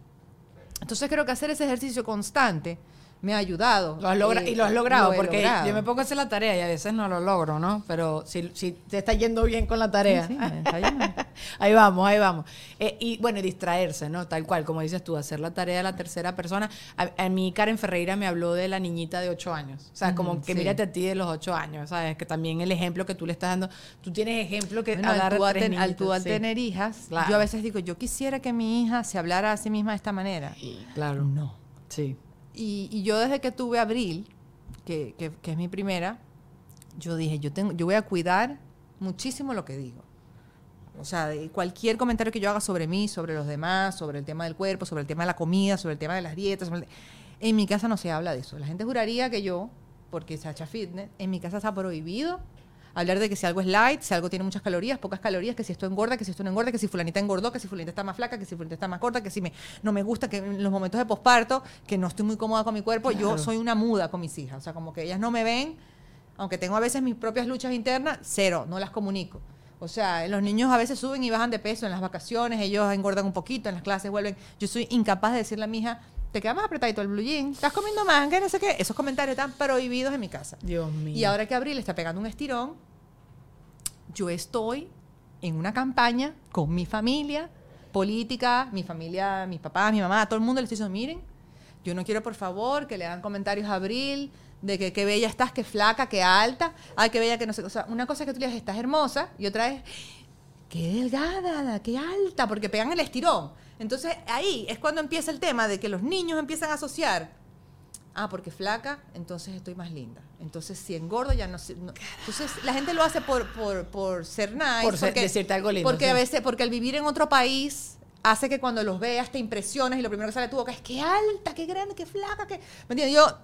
Entonces creo que hacer ese ejercicio constante me ha ayudado. Lo has logra- eh, y lo has logrado, he porque logrado. yo me pongo a hacer la tarea y a veces no lo logro, ¿no? Pero si, si te está yendo bien con la tarea. Sí, sí, está yendo. ahí vamos, ahí vamos. Eh, y bueno, distraerse, ¿no? Tal cual, como dices tú, hacer la tarea de la tercera persona. A, a mí Karen Ferreira me habló de la niñita de ocho años. O sea, como que sí. mírate a ti de los ocho años, ¿sabes? Que también el ejemplo que tú le estás dando, tú tienes ejemplo que Bueno, a dar tú, a al tres ten- al tú al tener hijas, Claro. yo a veces digo, yo quisiera que mi hija se hablara a sí misma de esta manera. Claro. No. Sí. Y, yo desde que tuve Abril, que, que- es mi primera, yo dije, yo, tengo, yo voy a cuidar muchísimo lo que digo. O sea, cualquier comentario que yo haga sobre mí, sobre los demás, sobre el tema del cuerpo, sobre el tema de la comida, sobre el tema de las dietas. sobre el- En mi casa no se habla de eso. La gente juraría que yo, porque Sacha Fitness, en mi casa está prohibido hablar de que si algo es light, si algo tiene muchas calorías, pocas calorías, que si esto engorda, que si esto no engorda, que si fulanita engordó, que si fulanita está más flaca, que si fulanita está más corta, que si me, no me gusta, que en los momentos de posparto, que no estoy muy cómoda con mi cuerpo, yo soy una muda con mis hijas. O sea, como que ellas no me ven, aunque tengo a veces mis propias luchas internas, cero, no las comunico. O sea, los niños a veces suben y bajan de peso en las vacaciones, ellos engordan un poquito, en las clases vuelven. Yo soy incapaz de decirle a mi hija, te queda más apretadito el blue jean, estás comiendo más, que no sé qué. Esos comentarios están prohibidos en mi casa. Dios mío. Y ahora que Abril está pegando un estirón, yo estoy en una campaña con mi familia política, mi familia, mis papás, mi mamá, todo el mundo le estoy diciendo, miren, yo no quiero por favor que le hagan comentarios a Abril de que qué bella estás, qué flaca, qué alta, ay, qué bella, que no sé, o sea, una cosa es que tú le digas, estás hermosa, y otra es, qué delgada, qué alta, porque pegan el estirón. Entonces ahí es cuando empieza el tema de que los niños empiezan a asociar Ah, porque flaca, entonces estoy más linda. Entonces, si engordo, ya no sé. no- Entonces, la gente lo hace por, por, por ser nice. Por ser- decirte algo lindo, Porque sí. a veces, porque al vivir en otro país hace que cuando los veas te impresiones y lo primero que sale de tu boca es qué alta, qué grande, qué flaca, qué. ¿Me entiendes? Yo,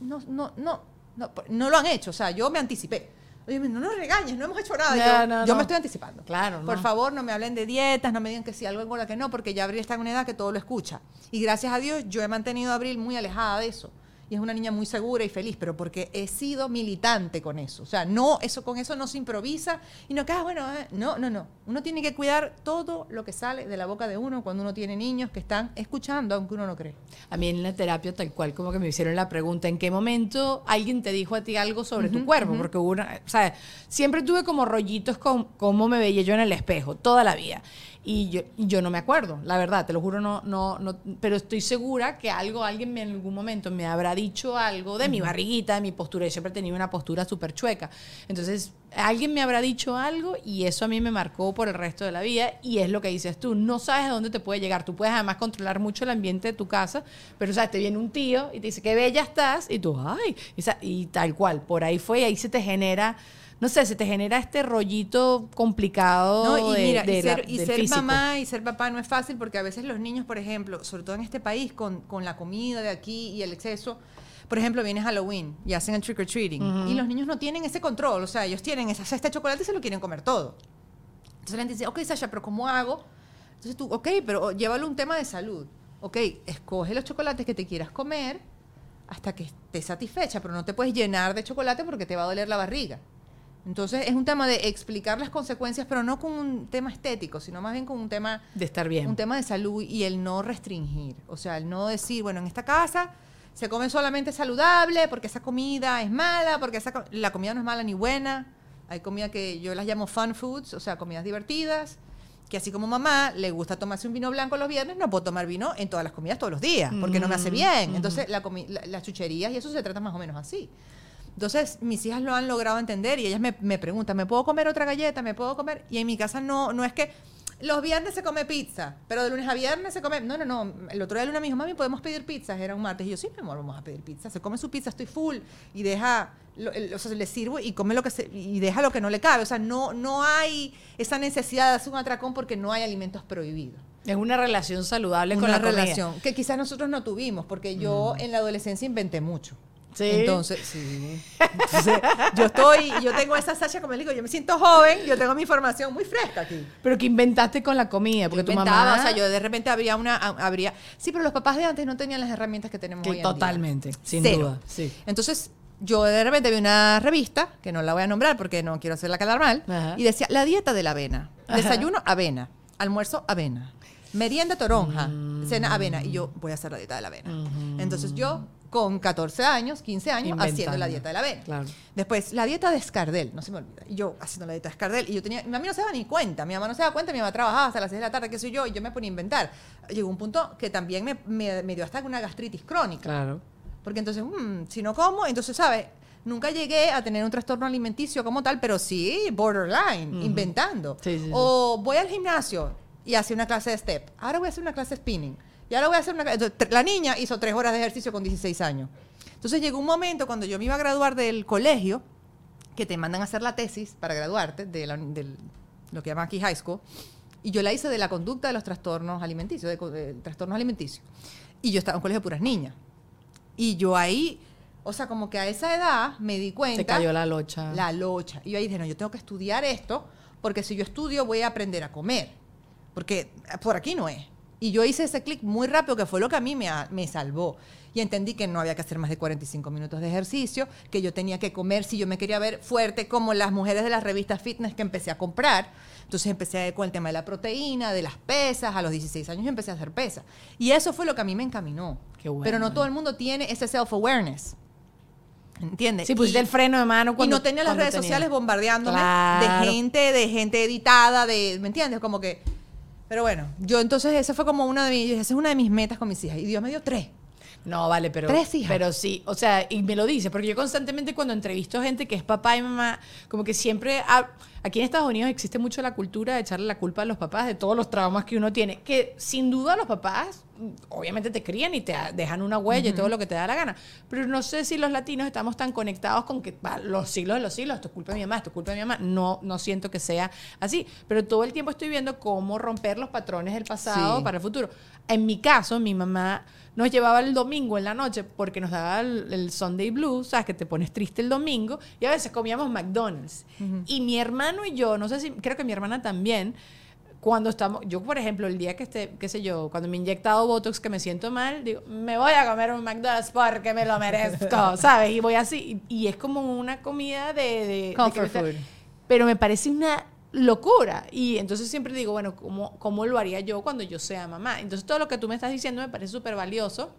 no, no, no, no, no lo han hecho. O sea, yo me anticipé. Oye, no nos regañes, no hemos hecho nada. No, yo no, yo no. me estoy anticipando. Claro, Por favor, no me hablen de dietas, no me digan que si algo engorda que no, porque ya Abril está en una edad que todo lo escucha. Y gracias a Dios, yo he mantenido a Abril muy alejada de eso. Y es una niña muy segura y feliz, pero porque he sido militante con eso. O sea, no, eso con eso no se improvisa y no queda, bueno, eh, no, no, no. Uno tiene que cuidar todo lo que sale de la boca de uno cuando uno tiene niños que están escuchando, aunque uno no cree. A mí en la terapia tal cual como que me hicieron la pregunta, ¿en qué momento alguien te dijo a ti algo sobre tu cuerpo? Porque hubo una, o sea, siempre tuve como rollitos con cómo me veía yo en el espejo, toda la vida. Y yo, y yo no me acuerdo, la verdad, te lo juro, no, no, no, pero estoy segura que algo, alguien en algún momento me habrá dicho algo de mi barriguita, de mi postura. Yo siempre he tenido una postura súper chueca. Entonces, alguien me habrá dicho algo y eso a mí me marcó por el resto de la vida. Y es lo que dices tú, no sabes a dónde te puede llegar. Tú puedes además controlar mucho el ambiente de tu casa, pero sabes, te viene un tío y te dice, qué bella estás, y tú, ay, y, y tal cual, por ahí fue y ahí se te genera. No sé, se te genera este rollito complicado No, y de- mira, de y la- ser, y ser mamá y ser papá no es fácil porque a veces los niños, por ejemplo, sobre todo en este país, con, con la comida de aquí y el exceso, por ejemplo, viene Halloween y hacen el trick or treating y los niños no tienen ese control, o sea, ellos tienen esa cesta de chocolate y se lo quieren comer todo. Entonces la gente dice, ok, Sasha, pero ¿cómo hago? Entonces tú, ok, pero llévalo un tema de salud. Ok, escoge los chocolates que te quieras comer hasta que estés satisfecha, pero no te puedes llenar de chocolate porque te va a doler la barriga. Entonces es un tema de explicar las consecuencias, pero no con un tema estético, sino más bien con un tema De estar bien. un tema de salud y el no restringir. O sea, el no decir, bueno, en esta casa se come solamente saludable porque esa comida es mala, porque esa la comida no es mala ni buena. Hay comida que yo las llamo fun foods, o sea, comidas divertidas. Que así como mamá le gusta tomarse un vino blanco los viernes, no puedo tomar vino en todas las comidas todos los días, porque no me hace bien. Entonces, la la- las chucherías y eso se trata más o menos así. Entonces, mis hijas lo han logrado entender y ellas me, me preguntan, ¿me puedo comer otra galleta? ¿Me puedo comer? Y en mi casa no, no es que los viernes se come pizza, pero de lunes a viernes se come... No, no, no. El otro día Luna me dijo, mami, ¿podemos pedir pizzas? Era un martes. Y yo, sí, mi amor, vamos a pedir pizza. Se come su pizza, estoy full. Y deja... lo- el- o sea, le sirvo y come lo que se... Y deja lo que no le cabe. O sea, no, no hay esa necesidad de hacer un atracón porque no hay alimentos prohibidos Es una relación saludable con una la comida. relación que quizás nosotros no tuvimos, porque yo en la adolescencia inventé mucho. Sí. Entonces, sí. Entonces, yo estoy, yo tengo esa Sasha, como le digo, yo me siento joven, yo tengo mi formación muy fresca aquí. Pero que inventaste con la comida, porque Yo tu mamá... o sea, yo de repente habría una, habría, sí, pero los papás de antes no tenían las herramientas que tenemos Que hoy en día. totalmente, sin Cero. duda, sí. Entonces, yo de repente vi una revista, que no la voy a nombrar porque no quiero hacerla quedar mal, Ajá. y decía, la dieta de la avena. Ajá. Desayuno, avena. Almuerzo, avena. Merienda, toronja. Mm. Cena, avena. Y yo voy a hacer la dieta de la avena. Entonces yo, con 14 años, 15 años, Inventando. haciendo la dieta de la avena. Claro. Después, la dieta de escardel, no se me olvida. Yo haciendo la dieta de escardel. Y yo tenía, mi mamá no se daba ni cuenta. Mi mamá no se daba cuenta. Mi mamá trabajaba hasta las 6 de la tarde, qué sé yo. Y yo me ponía a inventar. Llegó un punto que también me, me- me dio hasta una gastritis crónica. Claro. Porque entonces, mm, si no como, entonces, ¿sabes? Nunca llegué a tener un trastorno alimenticio como tal, pero sí, borderline, inventando. Sí, sí, sí. O voy al gimnasio y hacía una clase de step. Ahora voy a hacer una clase de spinning. Y ahora voy a hacer una. La niña hizo tres horas de ejercicio con 16 años. Entonces llegó un momento cuando yo me iba a graduar del colegio, que te mandan a hacer la tesis para graduarte de la- lo que llaman aquí high school, y yo la hice de la conducta de los trastornos alimenticios, de, trastornos alimenticios. Y yo estaba en un colegio de puras niñas. Y yo ahí, o sea, como que a esa edad me di cuenta. Se cayó la locha. La locha. Y yo ahí dije, no, yo tengo que estudiar esto, porque si yo estudio voy a aprender a comer. Porque por aquí no es. Y yo hice ese clic muy rápido, que fue lo que a mí me, me salvó. Y entendí que no había que hacer más de 45 minutos de ejercicio, que yo tenía que comer si yo me quería ver fuerte, como las mujeres de las revistas fitness que empecé a comprar. Entonces empecé con el tema de la proteína, de las pesas. A los 16 años empecé a hacer pesas. Y eso fue lo que a mí me encaminó. Qué bueno. Pero no todo el mundo tiene ese self-awareness. ¿Entiendes? Sí, pusiste Y- el freno de mano cuando y no tenía las redes tenía. sociales bombardeándome Claro. de gente, de gente editada, de, ¿me entiendes? Como que, pero bueno, yo entonces esa fue como una de mis, esa es una de mis metas con mis hijas y Dios me dio tres. No, vale, pero. Tres hijas. Pero sí, o sea, y me lo dice, porque yo constantemente cuando entrevisto gente que es papá y mamá, como que siempre. aquí en Estados Unidos existe mucho la cultura de echarle la culpa a los papás de todos los traumas que uno tiene. Que sin duda los papás, obviamente te crían y te dejan una huella y todo lo que te da la gana. Pero no sé si los latinos estamos tan conectados con que va, los siglos de los siglos, esto es culpa de mi mamá, esto es culpa de mi mamá. No, no siento que sea así. Pero todo el tiempo estoy viendo cómo romper los patrones del pasado Sí. para el futuro. En mi caso, mi mamá nos llevaba el domingo en la noche porque nos daba el, el Sunday Blues, sabes que te pones triste el domingo y a veces comíamos McDonald's. Y mi hermano y yo, no sé si, creo que mi hermana también, cuando estamos, yo por ejemplo, el día que esté, qué sé yo, cuando me he inyectado Botox que me siento mal, digo, me voy a comer un McDonald's porque me lo merezco, ¿sabes? Y voy así, y, y es como una comida de... Comfort food. pero me parece una locura. Y entonces siempre digo, bueno, ¿cómo, ¿cómo lo haría yo cuando yo sea mamá? Entonces todo lo que tú me estás diciendo me parece súper valioso.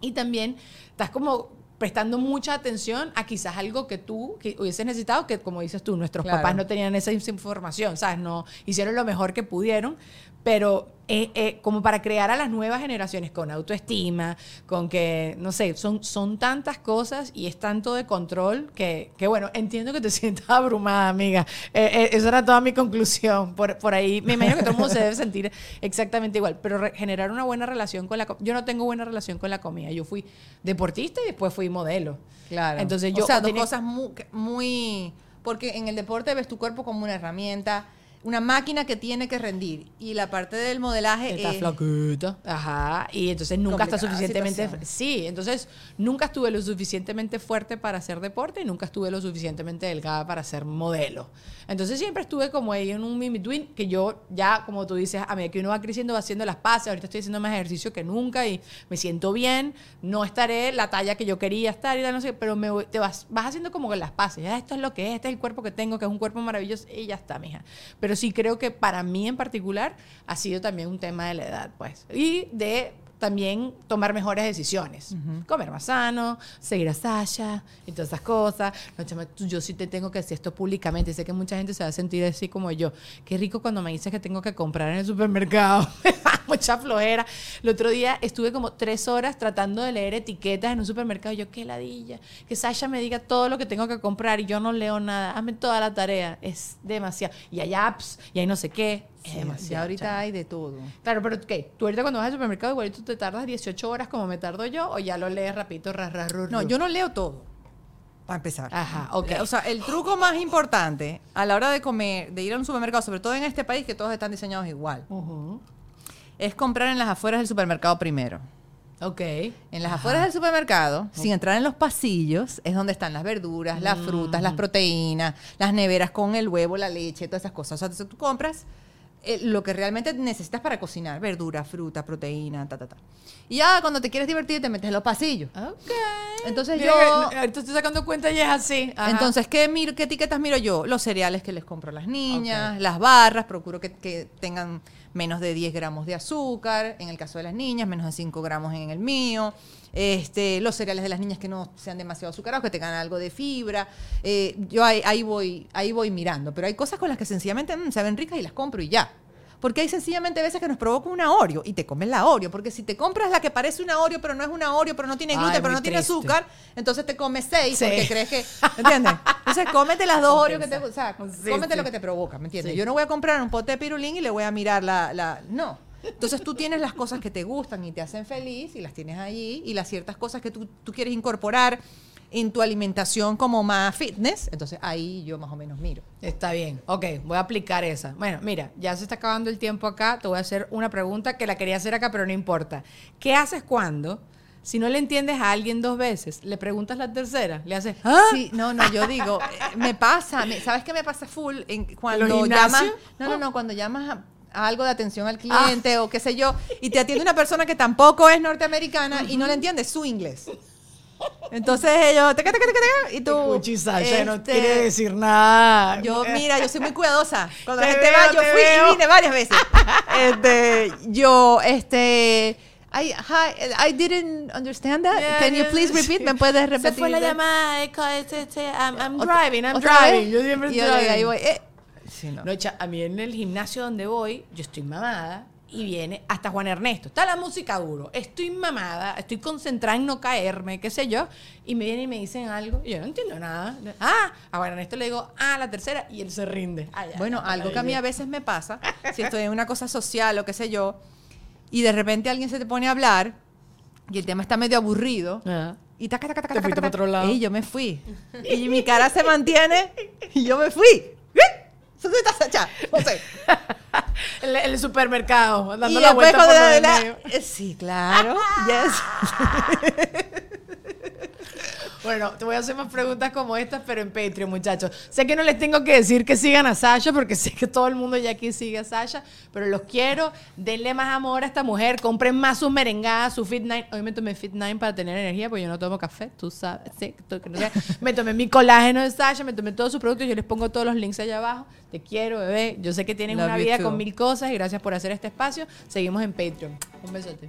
Y también estás como prestando mucha atención a quizás algo que tú que hubieses necesitado, que como dices tú, nuestros Claro. papás no tenían esa información, ¿sabes? No hicieron lo mejor que pudieron, pero eh, eh, como para crear a las nuevas generaciones con autoestima, con que, no sé, son, son tantas cosas y es tanto de control que, que bueno, entiendo que te sientas abrumada, amiga. Eh, eh, esa era toda mi conclusión. Por, por ahí me imagino que todo el mundo se debe sentir exactamente igual, pero re- generar una buena relación con la comida. Yo no tengo buena relación con la comida. Yo fui deportista y después fui modelo. Claro. Entonces yo o sea, dos cosas muy, muy, porque en el deporte ves tu cuerpo como una herramienta una máquina que tiene que rendir. Y la parte del modelaje Está es... flaquita. Ajá. Y entonces nunca está suficientemente. situación. Sí, entonces nunca estuve lo suficientemente fuerte para hacer deporte y nunca estuve lo suficientemente delgada para ser modelo. Entonces siempre estuve como ahí en un in-between que yo ya, como tú dices, a medida que uno va creciendo, va haciendo las paces. Ahorita estoy haciendo más ejercicio que nunca y me siento bien. No estaré la talla que yo quería estar y tal, no sé, pero me te vas, vas haciendo como que las paces. Ya esto es lo que es, este es el cuerpo que tengo, que es un cuerpo maravilloso y ya está, mija. Pero sí creo que para mí en particular ha sido también un tema de la edad, pues. Y de también tomar mejores decisiones. Comer más sano, seguir a Sasha y todas esas cosas. No, chama, yo sí te tengo que decir esto públicamente. Sé que mucha gente se va a sentir así como yo. Qué rico cuando me dices que tengo que comprar en el supermercado. Mucha flojera. El otro día estuve como tres horas tratando de leer etiquetas en un supermercado. Yo, qué ladilla. Que Sasha me diga todo lo que tengo que comprar y yo no leo nada. Hazme toda la tarea. Es demasiado. Y hay apps y hay no sé qué. Es Sí, demasiado. ya ahorita hay de todo. Claro, pero ¿qué? ¿Tú ahorita cuando vas al supermercado igualito te tardas 18 horas como me tardo yo o ya lo lees rapidito, ras, ras, ru, No, yo no leo todo. Para empezar. Ajá, ok. O sea, el truco más importante a la hora de comer, de ir a un supermercado, sobre todo en este país que todos están diseñados igual, Ujú. Es comprar en las afueras del supermercado primero. Ok. En las afueras del supermercado, sin entrar en los pasillos, es donde están las verduras, las frutas, las proteínas, las neveras con el huevo, la leche, todas esas cosas. O sea, entonces tú compras eh, lo que realmente necesitas para cocinar, verdura, fruta, proteína, ta, ta, ta. Y ya cuando te quieres divertir te metes en los pasillos. Ok. Entonces Mira yo- que ahorita estoy sacando cuenta y es así. Ajá. Entonces, ¿qué, miro, ¿qué etiquetas miro yo? Los cereales que les compro a las niñas, las barras, procuro que, que tengan menos de 10 gramos de azúcar, en el caso de las niñas, menos de 5 gramos en el mío. Este, los cereales de las niñas que no sean demasiado azucarados, que tengan algo de fibra. Eh, yo ahí, ahí voy, ahí voy mirando, pero hay cosas con las que sencillamente mm, se ven ricas y las compro y ya. Porque hay sencillamente veces que nos provoca una Oreo y te comes la Oreo. Porque si te compras la que parece una Oreo, pero no es una Oreo, pero no tiene Ay, gluten, pero no tiene azúcar, entonces te comes seis Sí. porque crees que. ¿Entiendes? Entonces cómete las dos Oreo que te. O sea, Sí, cómete sí. lo que te provoca, ¿me entiendes? Yo no voy a comprar un pote de pirulín y le voy a mirar la. la no. Entonces tú tienes las cosas que te gustan y te hacen feliz y las tienes allí y las ciertas cosas que tú, tú quieres incorporar en tu alimentación como más fitness, entonces ahí yo más o menos miro. Está bien. Ok, voy a aplicar esa. Bueno, mira, ya se está acabando el tiempo acá. Te voy a hacer una pregunta que la quería hacer acá, pero no importa. ¿Qué haces cuando, si no le entiendes a alguien dos veces, le preguntas la tercera? Le haces, ¿ah? Sí, no, no, yo digo, eh, me pasa, me- ¿sabes qué me pasa full? En, cuando ¿Los llamas, no, no, no, cuando llamas a, a algo de atención al cliente o qué sé yo, y te atiende una persona que tampoco es norteamericana y no le entiende su inglés. Entonces ellos, teca, teca, teca, y tú, Escuchi, Sasha, no este, quiere decir nada. Yo, mira, yo soy muy cuidadosa. Cuando la Te gente veo, va, yo fui veo. y vine varias veces. Este, yo, este, I, hi, I didn't understand that. Yeah, Can you please sí. repeat? ¿Me puedes repetir? Se fue la that? llamada. este, este, I'm, I'm driving, I'm ¿otra driving. vez? Yo siempre Y yo llegué, ahí voy, eh. Sí, no. No, a mí en el gimnasio donde voy, yo estoy mamada y viene hasta Juan Ernesto. Está la música duro. Estoy mamada, estoy concentrada en no caerme, qué sé yo. Y me vienen y me dicen algo y yo no entiendo nada. Ah, a Juan Ernesto le digo, ah, la tercera y él se rinde. Ah, ya, Bueno, algo que a mí a veces me pasa, si estoy en una cosa social o qué sé yo, y de repente alguien se te pone a hablar y el tema está medio aburrido, Ah. y taca, taca, taca, taca, fuiste taca, para otro lado. Y yo me fui. Y mi cara se mantiene y yo me fui. ¿Eh? ¿Dónde estás, Sacha? No sé. El, el supermercado, dando y la vuelta por la- la- eh, Sí, claro. Yes. Bueno, te voy a hacer más preguntas como estas, pero en Patreon, muchachos. Sé que no les tengo que decir que sigan a Sasha, porque sé que todo el mundo ya aquí sigue a Sasha, pero los quiero. Denle más amor a esta mujer. Compren más sus merengadas, su Fit 9. Hoy me tomé Fit 9 para tener energía, porque yo no tomo café, tú sabes. Sí, tú que no sé. Me tomé mi colágeno de Sasha, me tomé todos sus productos. Yo les pongo todos los links allá abajo. Te quiero, bebé. Yo sé que tienen Love una vida too. con mil cosas y gracias por hacer este espacio. Seguimos en Patreon. Un besote.